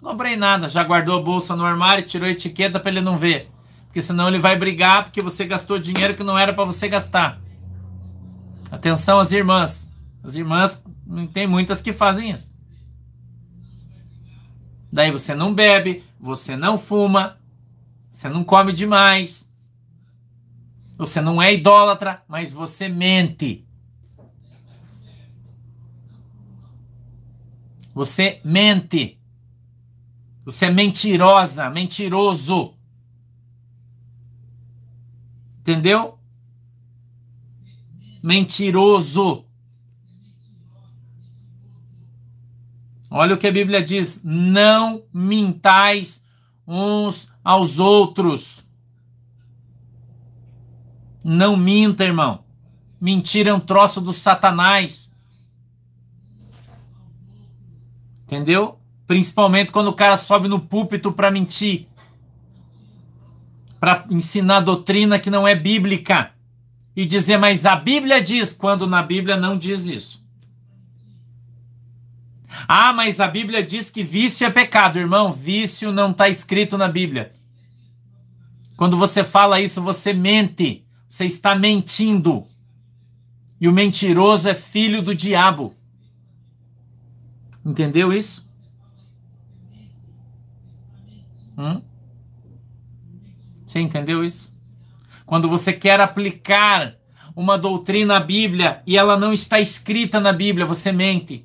Não comprei nada. Já guardou a bolsa no armário, tirou a etiqueta para ele não ver. Porque senão ele vai brigar porque você gastou dinheiro que não era para você gastar. Atenção às irmãs. As irmãs, tem muitas que fazem isso. Daí você não bebe, você não fuma, você não come demais. Você não é idólatra, mas você mente. Você mente. Você é mentirosa, mentiroso. Entendeu? Mentiroso. Olha o que a Bíblia diz: não mintais uns aos outros. Não minta, irmão. Mentira é um troço do Satanás. Entendeu? Principalmente quando o cara sobe no púlpito para mentir. para ensinar doutrina que não é bíblica e dizer, mas a Bíblia diz, quando na Bíblia não diz isso. Ah, mas a Bíblia diz que vício é pecado, irmão. Vício não está escrito na Bíblia. Quando você fala isso, você mente. Você está mentindo. E o mentiroso é filho do diabo. Entendeu isso? Hum? Você entendeu isso? Quando você quer aplicar uma doutrina à Bíblia e ela não está escrita na Bíblia, você mente.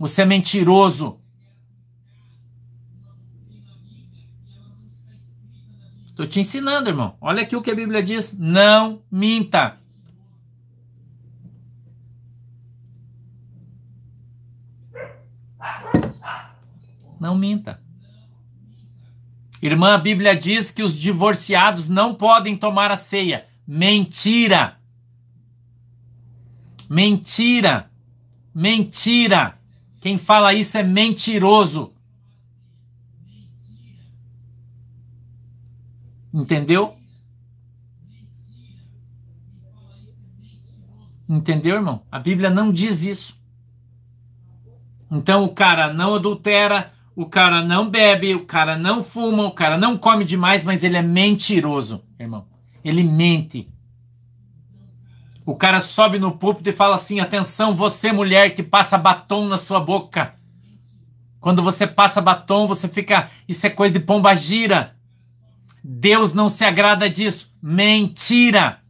Você é mentiroso. Estou te ensinando, irmão. Olha aqui o que a Bíblia diz. Não minta. Não minta. Irmã, a Bíblia diz que os divorciados não podem tomar a ceia. Mentira! Mentira! Mentira! Quem fala isso é mentiroso. Entendeu? Entendeu, irmão? A Bíblia não diz isso. Então o cara não adultera, o cara não bebe, o cara não fuma, o cara não come demais, mas ele é mentiroso, irmão. Ele mente. O cara sobe no púlpito e fala assim: atenção, você mulher que passa batom na sua boca. Quando você passa batom, você fica. Isso é coisa de pomba gira. Deus não se agrada disso. Mentira!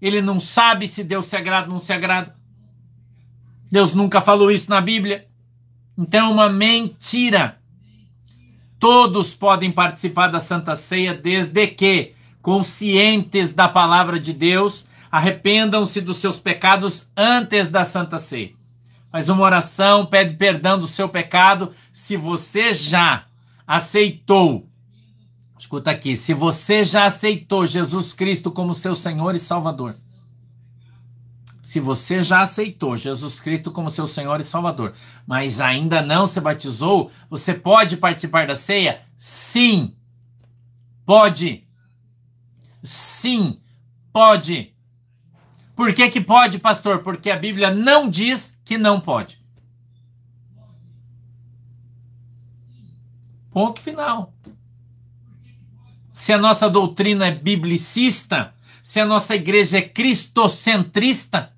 Ele não sabe se Deus se agrada ou não se agrada. Deus nunca falou isso na Bíblia. Então é uma mentira. Todos podem participar da Santa Ceia desde que, conscientes da palavra de Deus, arrependam-se dos seus pecados antes da Santa Ceia. Mas uma oração pede perdão do seu pecado se você já aceitou. Escuta aqui, se você já aceitou Jesus Cristo como seu Senhor e Salvador, se você já aceitou Jesus Cristo como seu Senhor e Salvador, mas ainda não se batizou, você pode participar da ceia? Sim. Pode. Sim, pode. Por que, que pode, pastor? Porque a Bíblia não diz que não pode. Ponto final. Se a nossa doutrina é biblicista, se a nossa igreja é cristocentrista,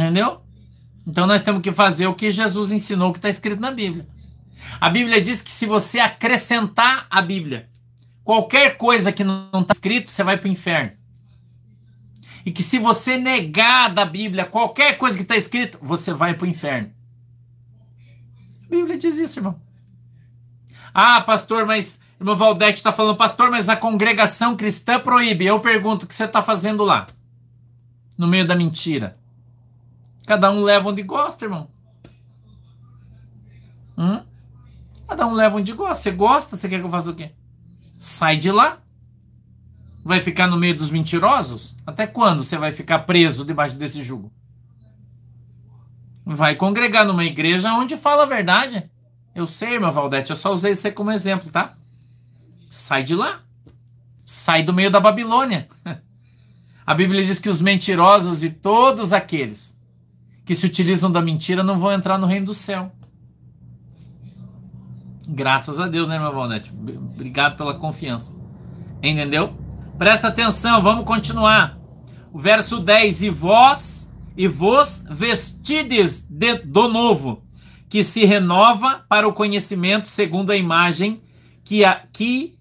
Entendeu? Então nós temos que fazer o que Jesus ensinou, que está escrito na Bíblia. A Bíblia diz que se você acrescentar a Bíblia, qualquer coisa que não está escrito, você vai para o inferno. E que se você negar da Bíblia qualquer coisa que está escrito, você vai para o inferno. A Bíblia diz isso, irmão. Ah, pastor, mas irmão Valdete está falando, pastor, mas a congregação cristã proíbe. Eu pergunto o que você está fazendo lá, no meio da mentira. Cada um leva onde gosta, irmão. Hum? Cada um leva onde gosta. Você gosta? Você quer que eu faça o quê? Sai de lá. Vai ficar no meio dos mentirosos? Até quando você vai ficar preso debaixo desse jugo? Vai congregar numa igreja onde fala a verdade. Eu sei, meu Valdete, eu só usei você como exemplo, tá? Sai de lá. Sai do meio da Babilônia. A Bíblia diz que os mentirosos e todos aqueles que se utilizam da mentira não vão entrar no reino do céu. Graças a Deus, né, irmã Valnete? Obrigado pela confiança. Entendeu? Presta atenção, vamos continuar. O verso 10: E vós e vos vestides de, do novo, que se renova para o conhecimento segundo a imagem que, a, que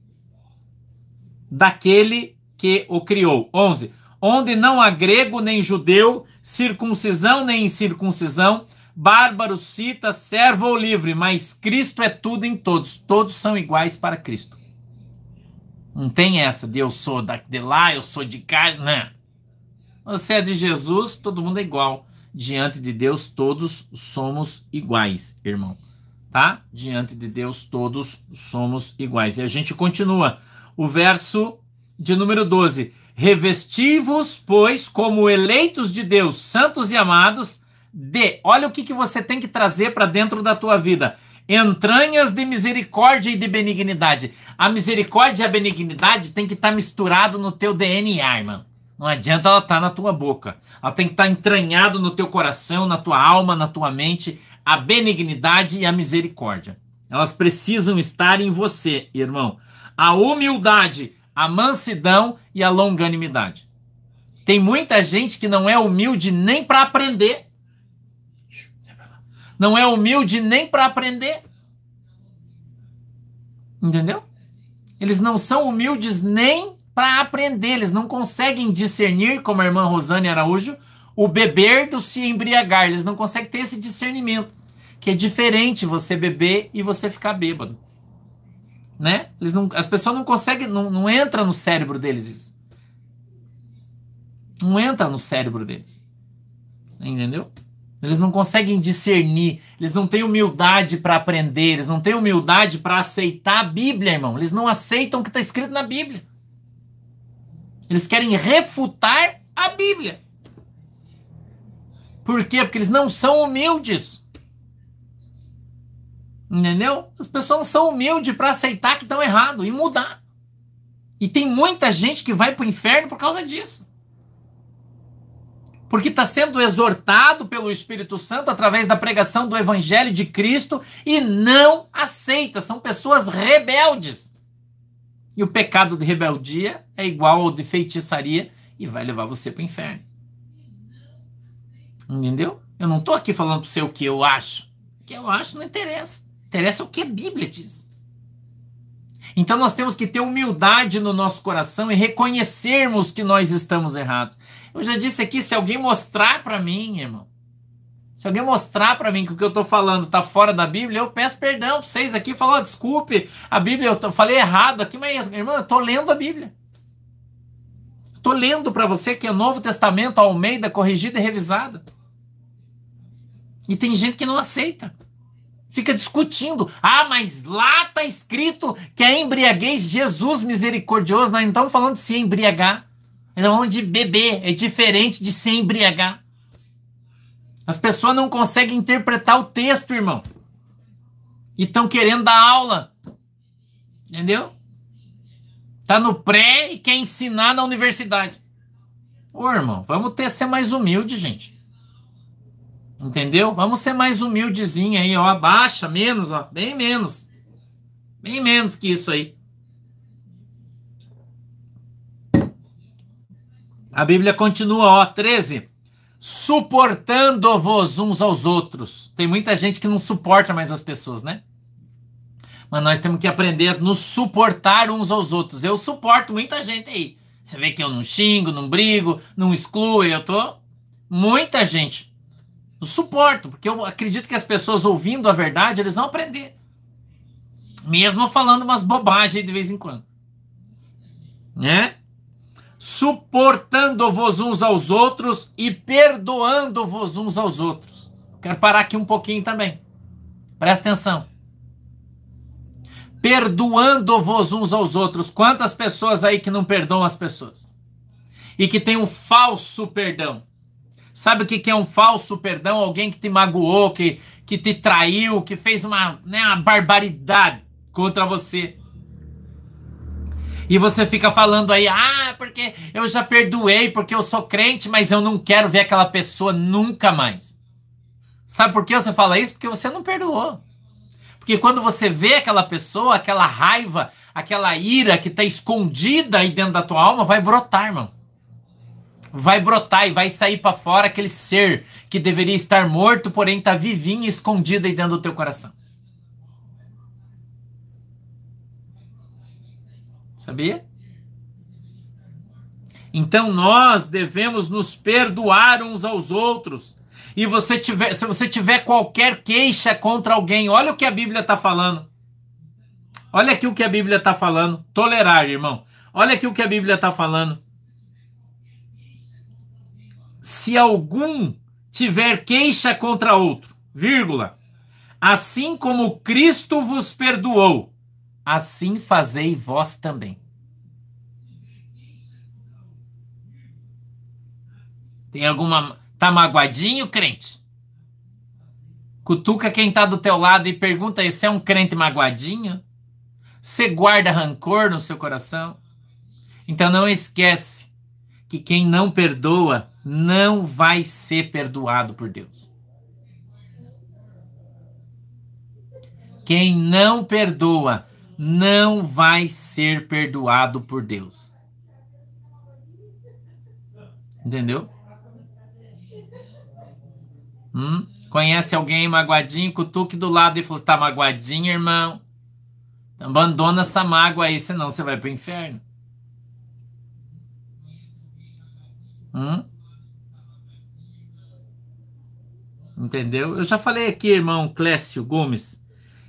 daquele que o criou. 11. Onde não há grego nem judeu, circuncisão nem incircuncisão, bárbaro, cita, servo ou livre, mas Cristo é tudo em todos. Todos são iguais para Cristo. Não tem essa de eu sou de lá, eu sou de cá, não. Você é de Jesus, todo mundo é igual. Diante de Deus, todos somos iguais, irmão. Tá? Diante de Deus, todos somos iguais. E a gente continua. O verso de número 12. Revestivos, pois, como eleitos de Deus, santos e amados, de. Olha o que, que você tem que trazer para dentro da tua vida. entranhas de misericórdia e de benignidade. A misericórdia e a benignidade tem que estar tá misturado no teu DNA, irmão. Não adianta ela estar tá na tua boca. Ela tem que estar tá entranhado no teu coração, na tua alma, na tua mente, a benignidade e a misericórdia. Elas precisam estar em você, irmão. A humildade, a mansidão e a longanimidade. Tem muita gente que não é humilde nem para aprender não é humilde nem para aprender. Entendeu? Eles não são humildes nem para aprender, eles não conseguem discernir, como a irmã Rosane Araújo, o beber do se embriagar. Eles não conseguem ter esse discernimento, que é diferente você beber e você ficar bêbado. Né? Eles não, as pessoas não conseguem, não, não entra no cérebro deles isso. Não entra no cérebro deles. Entendeu? Eles não conseguem discernir, eles não têm humildade para aprender, eles não têm humildade para aceitar a Bíblia, irmão. Eles não aceitam o que está escrito na Bíblia. Eles querem refutar a Bíblia. Por quê? Porque eles não são humildes. Entendeu? As pessoas são humildes para aceitar que estão errado e mudar. E tem muita gente que vai para o inferno por causa disso porque está sendo exortado pelo Espírito Santo através da pregação do Evangelho de Cristo e não aceita. São pessoas rebeldes. E o pecado de rebeldia é igual ao de feitiçaria e vai levar você para o inferno. Entendeu? Eu não estou aqui falando para você o que eu acho. O que eu acho não interessa. Interessa o que a Bíblia diz. Então nós temos que ter humildade no nosso coração e reconhecermos que nós estamos errados. Eu já disse aqui, se alguém mostrar para mim, irmão, se alguém mostrar para mim que o que eu estou falando está fora da Bíblia, eu peço perdão para vocês aqui, falar, oh, desculpe, a Bíblia eu falei errado aqui, mas irmão, eu estou lendo a Bíblia. Estou lendo para você que é Novo Testamento, Almeida, corrigida e revisada. E tem gente que não aceita. Fica discutindo. Ah, mas lá está escrito que a embriaguez, Jesus misericordioso. Nós não estamos falando de se embriagar. Estamos falando de beber. É diferente de se embriagar. As pessoas não conseguem interpretar o texto, irmão. E estão querendo dar aula. Entendeu? Tá no pré e quer ensinar na universidade. Ô, irmão, vamos ter ser mais humilde, gente. Entendeu? Vamos ser mais humildezinho aí, ó. Abaixa menos, ó. Bem menos. Bem menos que isso aí. A Bíblia continua, ó, 13. Suportando-vos uns aos outros. Tem muita gente que não suporta mais as pessoas, né? Mas nós temos que aprender a nos suportar uns aos outros. Eu suporto muita gente aí. Você vê que eu não xingo, não brigo, não excluo, eu tô. Muita gente eu suporto, porque eu acredito que as pessoas ouvindo a verdade, eles vão aprender. Mesmo falando umas bobagens de vez em quando. Né? Suportando-vos uns aos outros e perdoando-vos uns aos outros. Quero parar aqui um pouquinho também. Presta atenção. Perdoando-vos uns aos outros. Quantas pessoas aí que não perdoam as pessoas? E que tem um falso perdão. Sabe o que é um falso perdão? Alguém que te magoou, que, que te traiu, que fez uma, né, uma barbaridade contra você. E você fica falando aí, ah, porque eu já perdoei, porque eu sou crente, mas eu não quero ver aquela pessoa nunca mais. Sabe por que você fala isso? Porque você não perdoou. Porque quando você vê aquela pessoa, aquela raiva, aquela ira que está escondida aí dentro da tua alma, vai brotar, irmão vai brotar e vai sair para fora aquele ser que deveria estar morto, porém está vivinho escondido aí dentro do teu coração. Sabia? Então nós devemos nos perdoar uns aos outros. E você tiver, se você tiver qualquer queixa contra alguém, olha o que a Bíblia está falando. Olha aqui o que a Bíblia está falando. Tolerar, irmão. Olha aqui o que a Bíblia está falando se algum tiver queixa contra outro, vírgula, assim como Cristo vos perdoou, assim fazei vós também. Tem alguma. Tá magoadinho, crente? Cutuca quem está do teu lado e pergunta você é um crente magoadinho? Você guarda rancor no seu coração? Então não esquece que quem não perdoa não vai ser perdoado por Deus. Quem não perdoa não vai ser perdoado por Deus. Entendeu? Hum? Conhece alguém magoadinho, cutuque do lado e falou: tá magoadinho, irmão? Abandona essa mágoa aí, senão você vai pro inferno. Hum? Entendeu? Eu já falei aqui, irmão Clécio Gomes,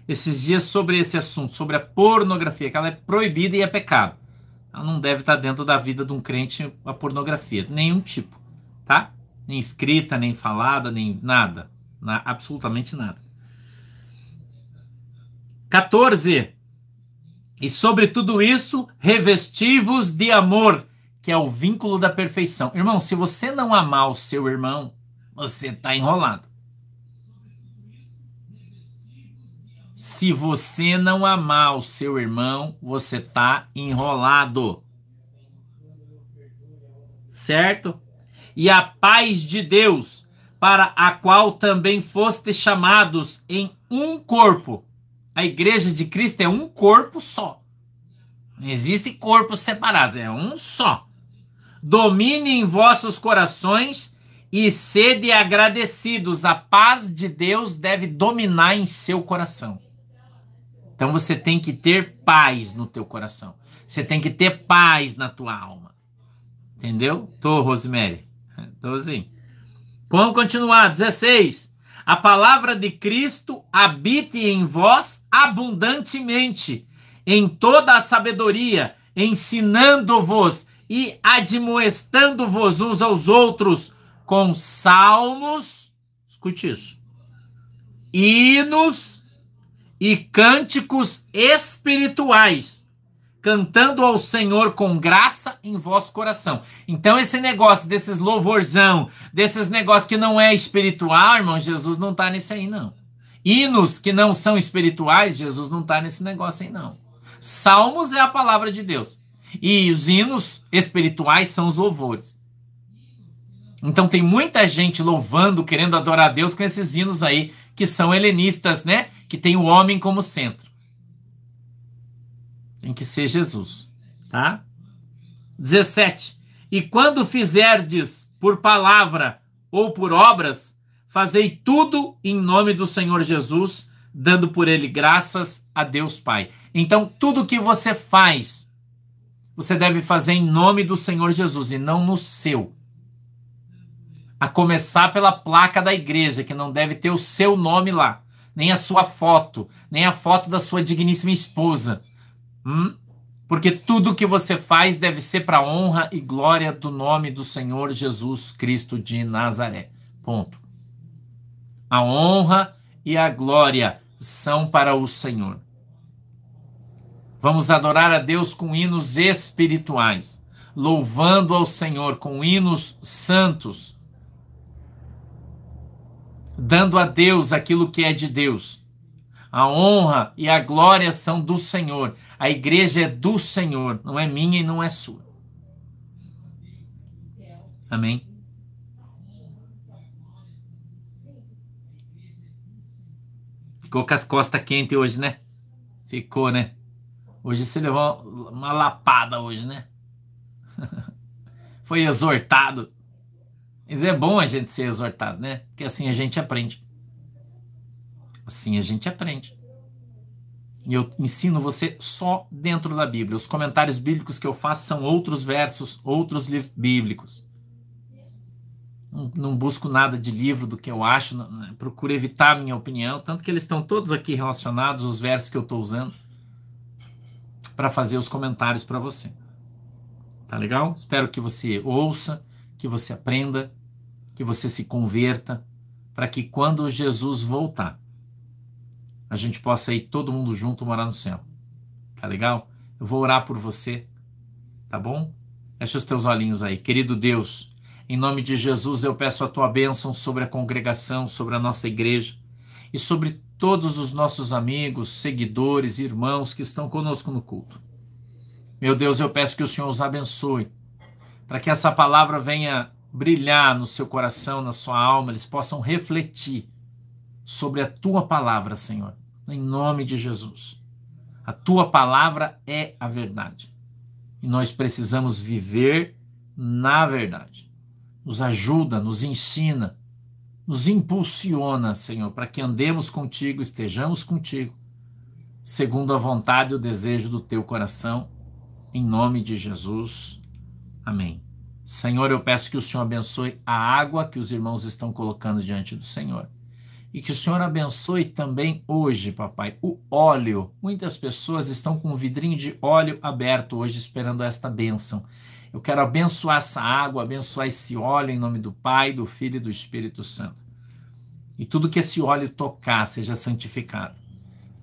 esses dias sobre esse assunto, sobre a pornografia, que ela é proibida e é pecado. Ela não deve estar dentro da vida de um crente a pornografia, nenhum tipo, tá? Nem escrita, nem falada, nem nada, na, absolutamente nada. 14. E sobre tudo isso, revestivos de amor, que é o vínculo da perfeição. Irmão, se você não amar o seu irmão, você está enrolado. Se você não amar o seu irmão, você está enrolado. Certo? E a paz de Deus, para a qual também foste chamados em um corpo. A igreja de Cristo é um corpo só. Não existem corpos separados, é um só. Domine em vossos corações e sede agradecidos. A paz de Deus deve dominar em seu coração. Então você tem que ter paz no teu coração. Você tem que ter paz na tua alma. Entendeu? Tô, Rosemary. Tô assim. Vamos continuar. 16. A palavra de Cristo habite em vós abundantemente, em toda a sabedoria, ensinando-vos e admoestando-vos uns aos outros com salmos, escute isso, hinos e cânticos espirituais, cantando ao Senhor com graça em vosso coração. Então, esse negócio desses louvorzão, desses negócios que não é espiritual, irmão, Jesus não está nesse aí, não. Hinos que não são espirituais, Jesus não está nesse negócio aí, não. Salmos é a palavra de Deus. E os hinos espirituais são os louvores. Então tem muita gente louvando, querendo adorar a Deus com esses hinos aí que são helenistas, né? Que tem o homem como centro. Tem que ser Jesus, tá? 17. E quando fizerdes por palavra ou por obras, fazei tudo em nome do Senhor Jesus, dando por ele graças a Deus Pai. Então, tudo que você faz, você deve fazer em nome do Senhor Jesus e não no seu a começar pela placa da igreja, que não deve ter o seu nome lá, nem a sua foto, nem a foto da sua digníssima esposa. Hum? Porque tudo que você faz deve ser para honra e glória do nome do Senhor Jesus Cristo de Nazaré. Ponto. A honra e a glória são para o Senhor. Vamos adorar a Deus com hinos espirituais, louvando ao Senhor com hinos santos dando a Deus aquilo que é de Deus. A honra e a glória são do Senhor. A igreja é do Senhor, não é minha e não é sua. Amém? Ficou com as costas quentes hoje, né? Ficou, né? Hoje você levou uma lapada hoje, né? Foi exortado. Mas é bom a gente ser exortado, né? Porque assim a gente aprende. Assim a gente aprende. E eu ensino você só dentro da Bíblia. Os comentários bíblicos que eu faço são outros versos, outros livros bíblicos. Não, não busco nada de livro do que eu acho, não, não, procuro evitar a minha opinião, tanto que eles estão todos aqui relacionados, os versos que eu estou usando, para fazer os comentários para você. Tá legal? Espero que você ouça, que você aprenda que você se converta, para que quando Jesus voltar, a gente possa ir todo mundo junto morar no céu. Tá legal? Eu vou orar por você, tá bom? Fecha os teus olhinhos aí. Querido Deus, em nome de Jesus eu peço a tua bênção sobre a congregação, sobre a nossa igreja. e sobre todos os nossos amigos, seguidores, irmãos que estão conosco no culto. Meu Deus, eu peço que o Senhor os abençoe, para que essa palavra venha brilhar no seu coração, na sua alma, eles possam refletir sobre a tua palavra, Senhor, em nome de Jesus. A tua palavra é a verdade e nós precisamos viver na verdade. Nos ajuda, nos ensina, nos impulsiona, Senhor, para que andemos contigo, estejamos contigo, segundo a vontade e o desejo do teu coração, em nome de Jesus. Amém. Senhor, eu peço que o Senhor abençoe a água que os irmãos estão colocando diante do Senhor. E que o Senhor abençoe também hoje, papai, o óleo. Muitas pessoas estão com um vidrinho de óleo aberto hoje esperando esta bênção. Eu quero abençoar essa água, abençoar esse óleo em nome do Pai, do Filho e do Espírito Santo. E tudo que esse óleo tocar seja santificado.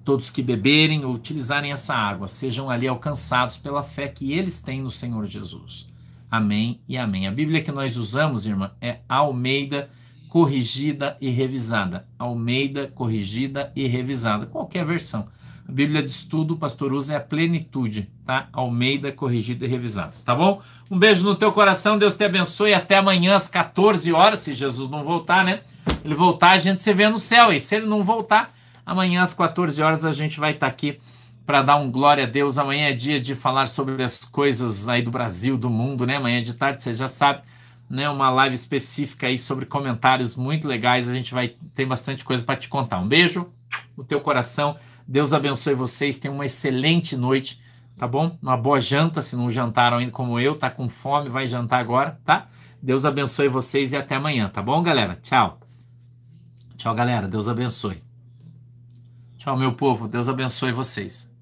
Todos que beberem ou utilizarem essa água sejam ali alcançados pela fé que eles têm no Senhor Jesus. Amém e amém. A Bíblia que nós usamos, irmã, é Almeida corrigida e revisada. Almeida corrigida e revisada. Qualquer versão. A Bíblia de estudo, o pastor usa é a plenitude, tá? Almeida corrigida e revisada, tá bom? Um beijo no teu coração, Deus te abençoe. Até amanhã às 14 horas, se Jesus não voltar, né? Ele voltar, a gente se vê no céu. E se ele não voltar, amanhã às 14 horas a gente vai estar tá aqui para dar um glória a Deus. Amanhã é dia de falar sobre as coisas aí do Brasil, do mundo, né? Amanhã de tarde, você já sabe, né? Uma live específica aí sobre comentários muito legais. A gente vai ter bastante coisa para te contar. Um beijo no teu coração. Deus abençoe vocês. Tenham uma excelente noite, tá bom? Uma boa janta, se não jantaram ainda como eu, tá com fome, vai jantar agora, tá? Deus abençoe vocês e até amanhã, tá bom, galera? Tchau. Tchau, galera. Deus abençoe. Tchau, meu povo. Deus abençoe vocês.